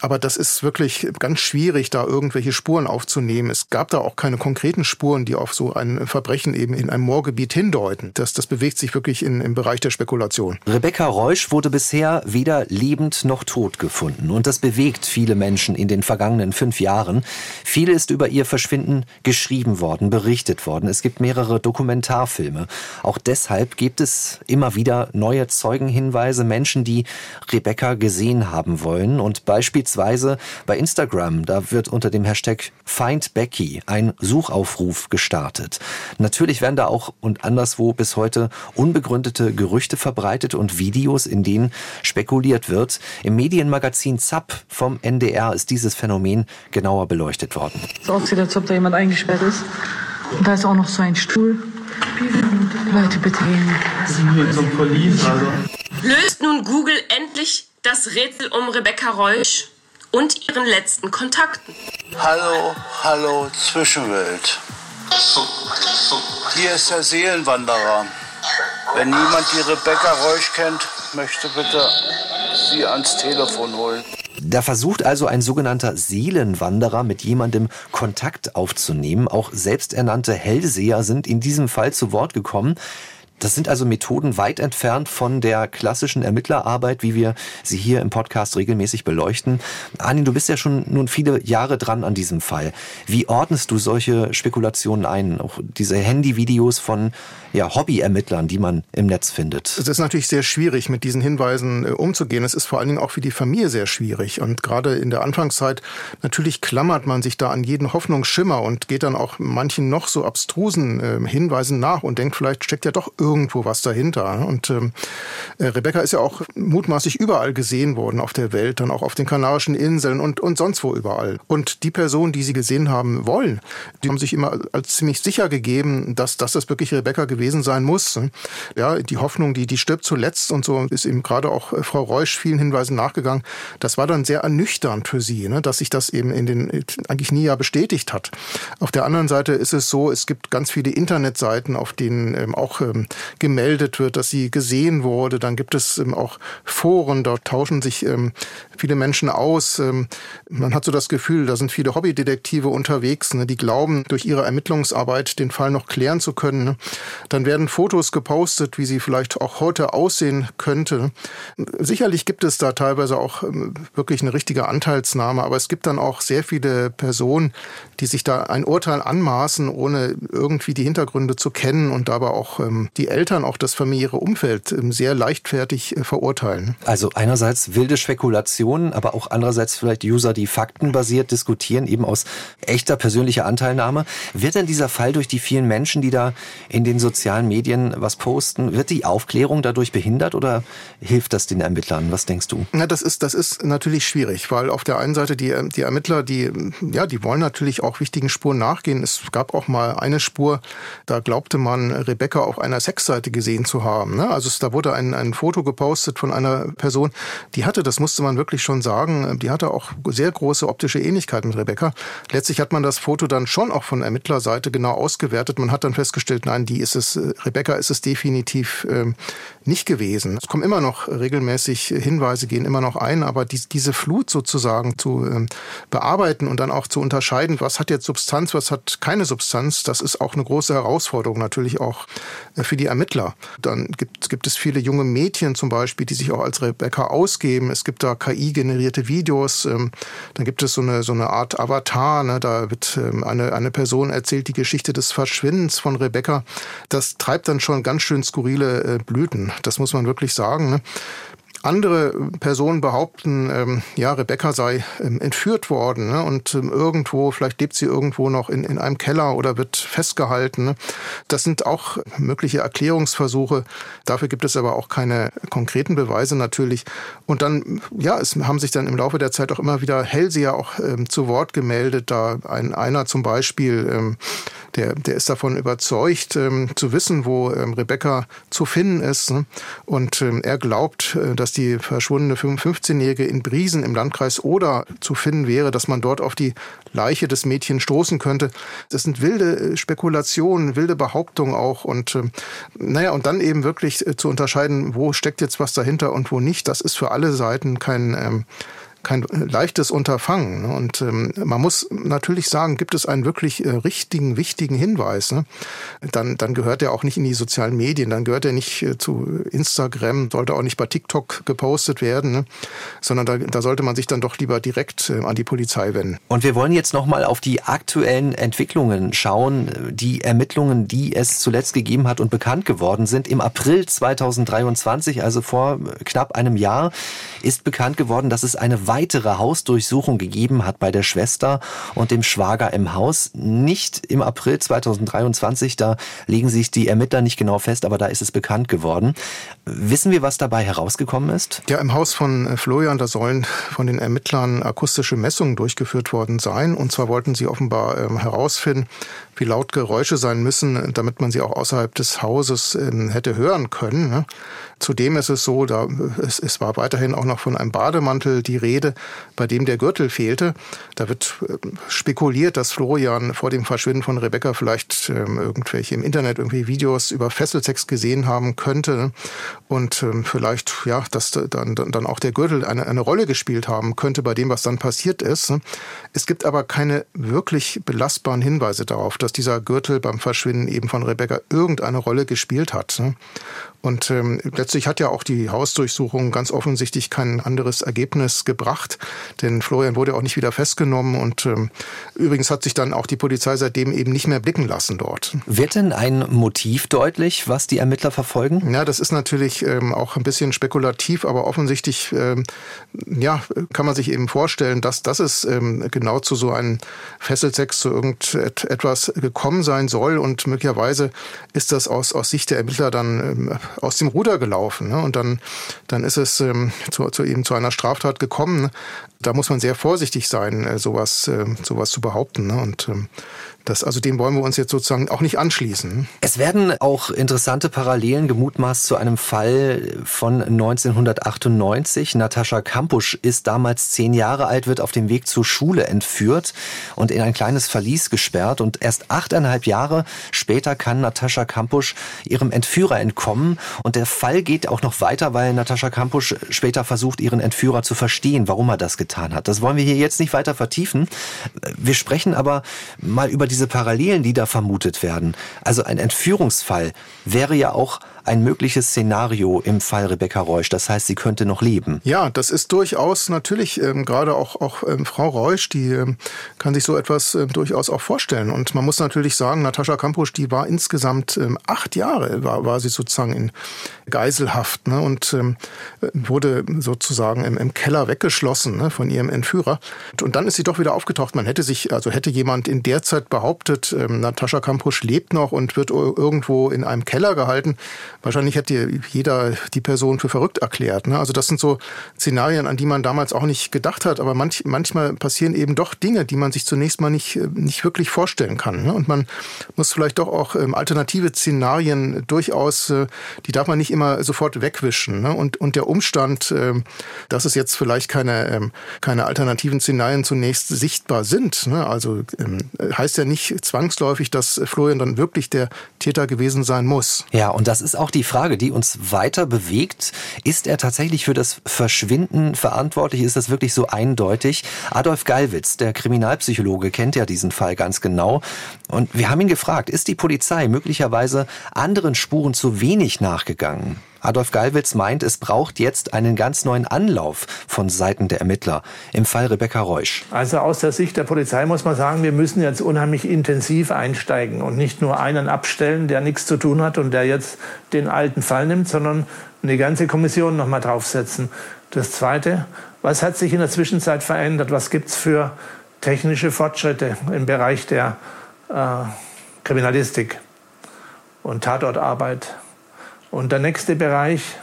Aber das ist wirklich ganz schwierig, da irgendwelche Spuren aufzunehmen. Es gab da auch keine konkreten Spuren, die auf so ein Verbrechen eben in einem Moorgebiet hindeuten. Das, das bewegt sich wirklich in, im Bereich der Spekulation. Rebecca Reusch wurde bisher weder lebend noch tot gefunden. Und das bewegt viele Menschen in den vergangenen fünf Jahren. Viel ist über ihr Verschwinden geschrieben worden, berichtet worden. Es gibt mehrere Dokumentarfilme. Auch deshalb gibt es immer wieder neue Zeugenhinweise, Menschen, die Rebecca gesehen haben wollen. Und beispielsweise bei Instagram, da wird unter dem Hashtag Find Becky ein Suchaufruf gestartet. Natürlich werden da auch und anderswo bis heute unbegründete Gerüchte verbreitet und Videos, in denen spekuliert wird. Im Medienmagazin ZAP vom NDR ist dieses Phänomen genauer beleuchtet worden. Es aussieht, als ob da jemand eingesperrt ist. Und da ist auch noch so ein Stuhl. Leute, bitte gehen. Wir sind hier zum Verlies, also. Löst nun Google endlich das Rätsel um Rebecca Reusch und ihren letzten Kontakten. Hallo, hallo, Zwischenwelt. Hier ist der Seelenwanderer. Wenn niemand die Rebecca Reusch kennt, möchte bitte sie ans Telefon holen. Da versucht also ein sogenannter Seelenwanderer mit jemandem Kontakt aufzunehmen. Auch selbsternannte Hellseher sind in diesem Fall zu Wort gekommen. Das sind also Methoden weit entfernt von der klassischen Ermittlerarbeit, wie wir sie hier im Podcast regelmäßig beleuchten. Anin, du bist ja schon nun viele Jahre dran an diesem Fall. Wie ordnest du solche Spekulationen ein? Auch diese Handyvideos von ja, Hobbyermittlern, die man im Netz findet. Es ist natürlich sehr schwierig, mit diesen Hinweisen äh, umzugehen. Es ist vor allen Dingen auch für die Familie sehr schwierig. Und gerade in der Anfangszeit, natürlich klammert man sich da an jeden Hoffnungsschimmer und geht dann auch manchen noch so abstrusen äh, Hinweisen nach und denkt, vielleicht steckt ja doch irgendwo was dahinter. Und ähm, äh, Rebecca ist ja auch mutmaßlich überall gesehen worden auf der Welt, dann auch auf den Kanarischen Inseln und, und sonst wo überall. Und die Personen, die sie gesehen haben wollen, die haben sich immer als ziemlich sicher gegeben, dass, dass das wirklich Rebecca gewesen sein muss. Ja, die Hoffnung, die, die stirbt zuletzt und so ist eben gerade auch äh, Frau Reusch vielen Hinweisen nachgegangen. Das war dann sehr ernüchternd für sie, ne, dass sich das eben in den eigentlich nie ja bestätigt hat. Auf der anderen Seite ist es so, es gibt ganz viele Internetseiten, auf denen ähm, auch ähm, gemeldet wird, dass sie gesehen wurde. Dann gibt es ähm, auch Foren, dort tauschen sich ähm, viele Menschen aus. Ähm, man hat so das Gefühl, da sind viele Hobbydetektive unterwegs, ne, die glauben, durch ihre Ermittlungsarbeit den Fall noch klären zu können. Ne. Dann werden Fotos gepostet, wie sie vielleicht auch heute aussehen könnte. Sicherlich gibt es da teilweise auch wirklich eine richtige Anteilsnahme, aber es gibt dann auch sehr viele Personen, die sich da ein Urteil anmaßen, ohne irgendwie die Hintergründe zu kennen und dabei auch ähm, die Eltern, auch das familiäre Umfeld ähm, sehr leichtfertig äh, verurteilen. Also einerseits wilde Spekulationen, aber auch andererseits vielleicht User, die faktenbasiert diskutieren, eben aus echter persönlicher Anteilnahme. Wird denn dieser Fall durch die vielen Menschen, die da in den sozialen Medien was posten, wird die Aufklärung dadurch behindert oder hilft das den Ermittlern? Was denkst du? Na, das ist, das ist natürlich schwierig, weil auf der einen Seite die, die Ermittler, die, ja, die wollen natürlich auch wichtigen Spuren nachgehen. Es gab auch mal eine Spur, da glaubte man, Rebecca auf einer Sexseite gesehen zu haben. Ne? Also da wurde ein, ein Foto gepostet von einer Person, die hatte, das musste man wirklich schon sagen, die hatte auch sehr große optische Ähnlichkeit mit Rebecca. Letztlich hat man das Foto dann schon auch von Ermittlerseite genau ausgewertet. Man hat dann festgestellt, nein, die ist es, Rebecca ist es definitiv ähm, nicht gewesen. Es kommen immer noch regelmäßig Hinweise, gehen immer noch ein, aber die, diese Flut sozusagen zu ähm, bearbeiten und dann auch zu unterscheiden, was hat jetzt Substanz, was hat keine Substanz, das ist auch eine große Herausforderung natürlich auch äh, für die Ermittler. Dann gibt, gibt es viele junge Mädchen zum Beispiel, die sich auch als Rebecca ausgeben. Es gibt da KI-generierte Videos. Ähm, dann gibt es so eine, so eine Art Avatar. Ne? Da wird ähm, eine, eine Person erzählt die Geschichte des Verschwindens von Rebecca. Das treibt dann schon ganz schön skurrile äh, Blüten. Das muss man wirklich sagen. Ne? Andere Personen behaupten, ähm, ja, Rebecca sei ähm, entführt worden ne? und ähm, irgendwo, vielleicht lebt sie irgendwo noch in, in einem Keller oder wird festgehalten. Ne? Das sind auch mögliche Erklärungsversuche. Dafür gibt es aber auch keine konkreten Beweise natürlich. Und dann, ja, es haben sich dann im Laufe der Zeit auch immer wieder Hellseher auch ähm, zu Wort gemeldet. Da ein, einer zum Beispiel, ähm, der, der ist davon überzeugt, ähm, zu wissen, wo Rebecca zu finden ist. Ne? Und er glaubt, äh, dass die verschwundene 15-Jährige in Briesen im Landkreis Oder zu finden wäre, dass man dort auf die Leiche des Mädchens stoßen könnte. Das sind wilde äh, Spekulationen, wilde Behauptungen auch. Und äh, naja, und dann eben wirklich äh, zu unterscheiden, wo steckt jetzt was dahinter und wo nicht, das ist für alle Seiten kein ähm, kein leichtes Unterfangen. Ne? Und ähm, man muss natürlich sagen, gibt es einen wirklich äh, richtigen, wichtigen Hinweis, ne? dann, dann gehört er auch nicht in die sozialen Medien, dann gehört er nicht äh, zu Instagram, sollte auch nicht bei TikTok gepostet werden, ne? sondern da, da sollte man sich dann doch lieber direkt äh, an die Polizei wenden. Und wir wollen jetzt nochmal auf die aktuellen Entwicklungen schauen, die Ermittlungen, die es zuletzt gegeben hat und bekannt geworden sind. Im April 2023, also vor knapp einem Jahr, ist bekannt geworden, dass es eine weitere Hausdurchsuchung gegeben hat bei der Schwester und dem Schwager im Haus. Nicht im April 2023, da legen sich die Ermittler nicht genau fest, aber da ist es bekannt geworden. Wissen wir, was dabei herausgekommen ist? Ja, im Haus von äh, Florian, da sollen von den Ermittlern akustische Messungen durchgeführt worden sein. Und zwar wollten sie offenbar ähm, herausfinden, wie laut Geräusche sein müssen, damit man sie auch außerhalb des Hauses ähm, hätte hören können. Ne? Zudem ist es so, da, es, es war weiterhin auch noch von einem Bademantel die Rede, bei dem der Gürtel fehlte. Da wird äh, spekuliert, dass Florian vor dem Verschwinden von Rebecca vielleicht ähm, irgendwelche im Internet irgendwie Videos über Fesselsex gesehen haben könnte und ähm, vielleicht ja, dass dann, dann auch der Gürtel eine, eine Rolle gespielt haben könnte bei dem, was dann passiert ist. Es gibt aber keine wirklich belastbaren Hinweise darauf, dass dieser Gürtel beim Verschwinden eben von Rebecca irgendeine Rolle gespielt hat. Und ähm, letztlich hat ja auch die Hausdurchsuchung ganz offensichtlich kein anderes Ergebnis gebracht, denn Florian wurde auch nicht wieder festgenommen und ähm, übrigens hat sich dann auch die Polizei seitdem eben nicht mehr blicken lassen dort. Wird denn ein Motiv deutlich, was die Ermittler verfolgen? Ja, das ist natürlich ähm, auch ein bisschen spekulativ, aber offensichtlich ähm, ja, kann man sich eben vorstellen, dass, dass es ähm, genau zu so einem Fesselsex, zu irgendetwas gekommen sein soll und möglicherweise ist das aus, aus Sicht der Ermittler dann ähm, aus dem Ruder gelaufen. Ne? Und dann, dann ist es ähm, zu, zu, eben zu einer Straftat gekommen. Da muss man sehr vorsichtig sein, äh, sowas, äh, sowas zu behaupten. Ne? Und ähm, das, also dem wollen wir uns jetzt sozusagen auch nicht anschließen. Es werden auch interessante Parallelen gemutmaßt zu einem Fall von 1998. Natascha Kampusch ist damals zehn Jahre alt, wird auf dem Weg zur Schule entführt und in ein kleines Verlies gesperrt. Und erst achteinhalb Jahre später kann Natascha Kampusch ihrem Entführer entkommen. Und der Fall geht auch noch weiter, weil Natascha Kampusch später versucht, ihren Entführer zu verstehen, warum er das getan hat. Das wollen wir hier jetzt nicht weiter vertiefen. Wir sprechen aber mal über die diese Parallelen, die da vermutet werden. Also ein Entführungsfall wäre ja auch ein mögliches Szenario im Fall Rebecca Reusch. Das heißt, sie könnte noch leben. Ja, das ist durchaus natürlich ähm, gerade auch, auch ähm, Frau Reusch, die ähm, kann sich so etwas ähm, durchaus auch vorstellen. Und man muss natürlich sagen, Natascha Kampusch, die war insgesamt ähm, acht Jahre, war, war sie sozusagen in Geiselhaft ne, und ähm, wurde sozusagen im, im Keller weggeschlossen ne, von ihrem Entführer. Und dann ist sie doch wieder aufgetaucht. Man hätte sich, also hätte jemand in der Zeit behauptet, ähm, Natascha Kampusch lebt noch und wird irgendwo in einem Keller gehalten, wahrscheinlich hätte jeder die Person für verrückt erklärt. Ne? Also das sind so Szenarien, an die man damals auch nicht gedacht hat. Aber manch, manchmal passieren eben doch Dinge, die man sich zunächst mal nicht, nicht wirklich vorstellen kann. Ne? Und man muss vielleicht doch auch ähm, alternative Szenarien durchaus, äh, die darf man nicht immer sofort wegwischen. Ne? Und, und der Umstand, äh, dass es jetzt vielleicht keine, ähm, keine alternativen Szenarien zunächst sichtbar sind, ne? also ähm, heißt ja nicht zwangsläufig, dass Florian dann wirklich der Täter gewesen sein muss. Ja, und das ist auch die Frage, die uns weiter bewegt. Ist er tatsächlich für das Verschwinden verantwortlich? Ist das wirklich so eindeutig? Adolf Gallwitz, der Kriminalpsychologe, kennt ja diesen Fall ganz genau. Und wir haben ihn gefragt, ist die Polizei möglicherweise anderen Spuren zu wenig nachgegangen? Adolf Gallwitz meint, es braucht jetzt einen ganz neuen Anlauf von Seiten der Ermittler im Fall Rebecca Reusch. Also aus der Sicht der Polizei muss man sagen, wir müssen jetzt unheimlich intensiv einsteigen und nicht nur einen abstellen, der nichts zu tun hat und der jetzt den alten Fall nimmt, sondern eine ganze Kommission noch mal draufsetzen. Das Zweite, was hat sich in der Zwischenzeit verändert? Was gibt es für technische Fortschritte im Bereich der äh, Kriminalistik und Tatortarbeit? Und der nächste Bereich,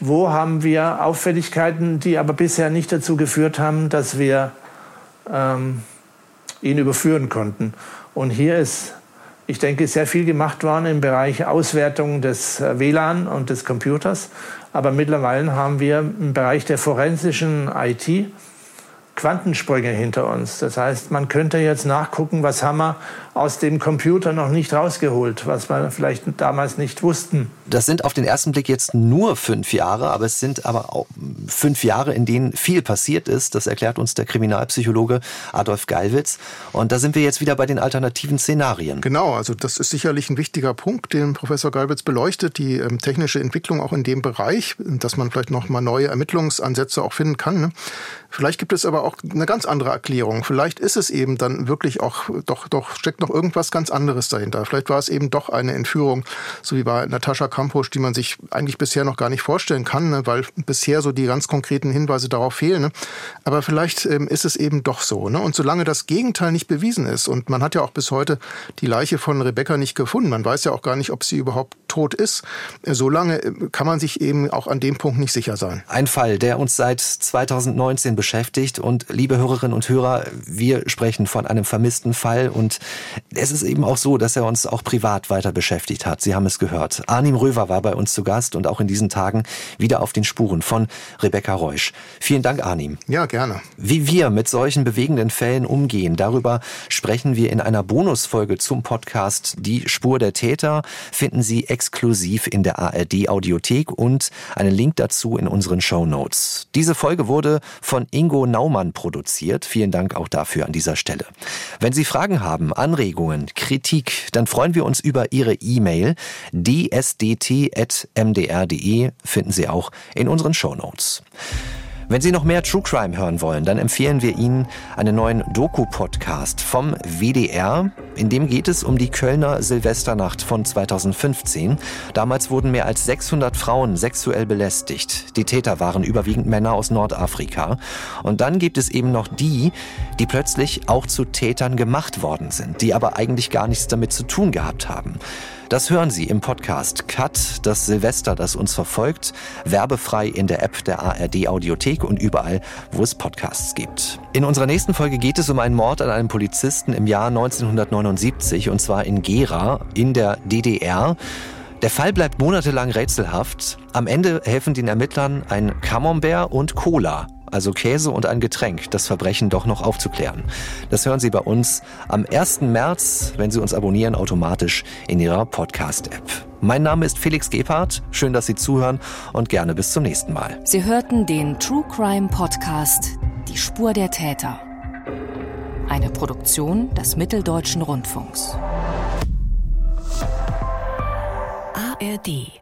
wo haben wir Auffälligkeiten, die aber bisher nicht dazu geführt haben, dass wir ähm, ihn überführen konnten. Und hier ist, ich denke, sehr viel gemacht worden im Bereich Auswertung des äh, WLAN und des Computers. Aber mittlerweile haben wir im Bereich der forensischen IT Quantensprünge hinter uns. Das heißt, man könnte jetzt nachgucken, was haben wir aus dem Computer noch nicht rausgeholt, was wir vielleicht damals nicht wussten. Das sind auf den ersten Blick jetzt nur fünf Jahre, aber es sind aber auch fünf Jahre, in denen viel passiert ist. Das erklärt uns der Kriminalpsychologe Adolf Geilwitz. Und da sind wir jetzt wieder bei den alternativen Szenarien. Genau, also das ist sicherlich ein wichtiger Punkt, den Professor Geilwitz beleuchtet, die ähm, technische Entwicklung auch in dem Bereich, dass man vielleicht noch mal neue Ermittlungsansätze auch finden kann. Ne? Vielleicht gibt es aber auch eine ganz andere Erklärung. Vielleicht ist es eben dann wirklich auch, doch, doch steckt noch irgendwas ganz anderes dahinter. Vielleicht war es eben doch eine Entführung, so wie bei Natascha Kampusch, die man sich eigentlich bisher noch gar nicht vorstellen kann, ne, weil bisher so die ganz konkreten Hinweise darauf fehlen. Ne. Aber vielleicht ähm, ist es eben doch so. Ne. Und solange das Gegenteil nicht bewiesen ist, und man hat ja auch bis heute die Leiche von Rebecca nicht gefunden, man weiß ja auch gar nicht, ob sie überhaupt tot ist, äh, solange äh, kann man sich eben auch an dem Punkt nicht sicher sein. Ein Fall, der uns seit 2019 beschäftigt. Und liebe Hörerinnen und Hörer, wir sprechen von einem vermissten Fall. Und es ist eben auch so, dass er uns auch privat weiter beschäftigt hat. Sie haben es gehört. Arnim Röver war bei uns zu Gast und auch in diesen Tagen wieder auf den Spuren von Rebecca Reusch. Vielen Dank, Arnim. Ja, gerne. Wie wir mit solchen bewegenden Fällen umgehen, darüber sprechen wir in einer Bonusfolge zum Podcast Die Spur der Täter. Finden Sie exklusiv in der ARD Audiothek und einen Link dazu in unseren Show Notes. Diese Folge wurde von Ingo Naumann produziert. Vielen Dank auch dafür an dieser Stelle. Wenn Sie Fragen haben, Anregungen Anregungen, Kritik, dann freuen wir uns über Ihre E-Mail dsdt.mdr.de finden Sie auch in unseren Shownotes. Wenn Sie noch mehr True Crime hören wollen, dann empfehlen wir Ihnen einen neuen Doku-Podcast vom WDR. In dem geht es um die Kölner Silvesternacht von 2015. Damals wurden mehr als 600 Frauen sexuell belästigt. Die Täter waren überwiegend Männer aus Nordafrika. Und dann gibt es eben noch die, die plötzlich auch zu Tätern gemacht worden sind, die aber eigentlich gar nichts damit zu tun gehabt haben. Das hören Sie im Podcast Cut, das Silvester, das uns verfolgt, werbefrei in der App der ARD Audiothek und überall, wo es Podcasts gibt. In unserer nächsten Folge geht es um einen Mord an einem Polizisten im Jahr 1979 und zwar in Gera in der DDR. Der Fall bleibt monatelang rätselhaft. Am Ende helfen den Ermittlern ein Camembert und Cola also Käse und ein Getränk, das Verbrechen doch noch aufzuklären. Das hören Sie bei uns am 1. März, wenn Sie uns abonnieren, automatisch in Ihrer Podcast-App. Mein Name ist Felix Gebhardt. Schön, dass Sie zuhören und gerne bis zum nächsten Mal. Sie hörten den True Crime Podcast Die Spur der Täter. Eine Produktion des Mitteldeutschen Rundfunks. ARD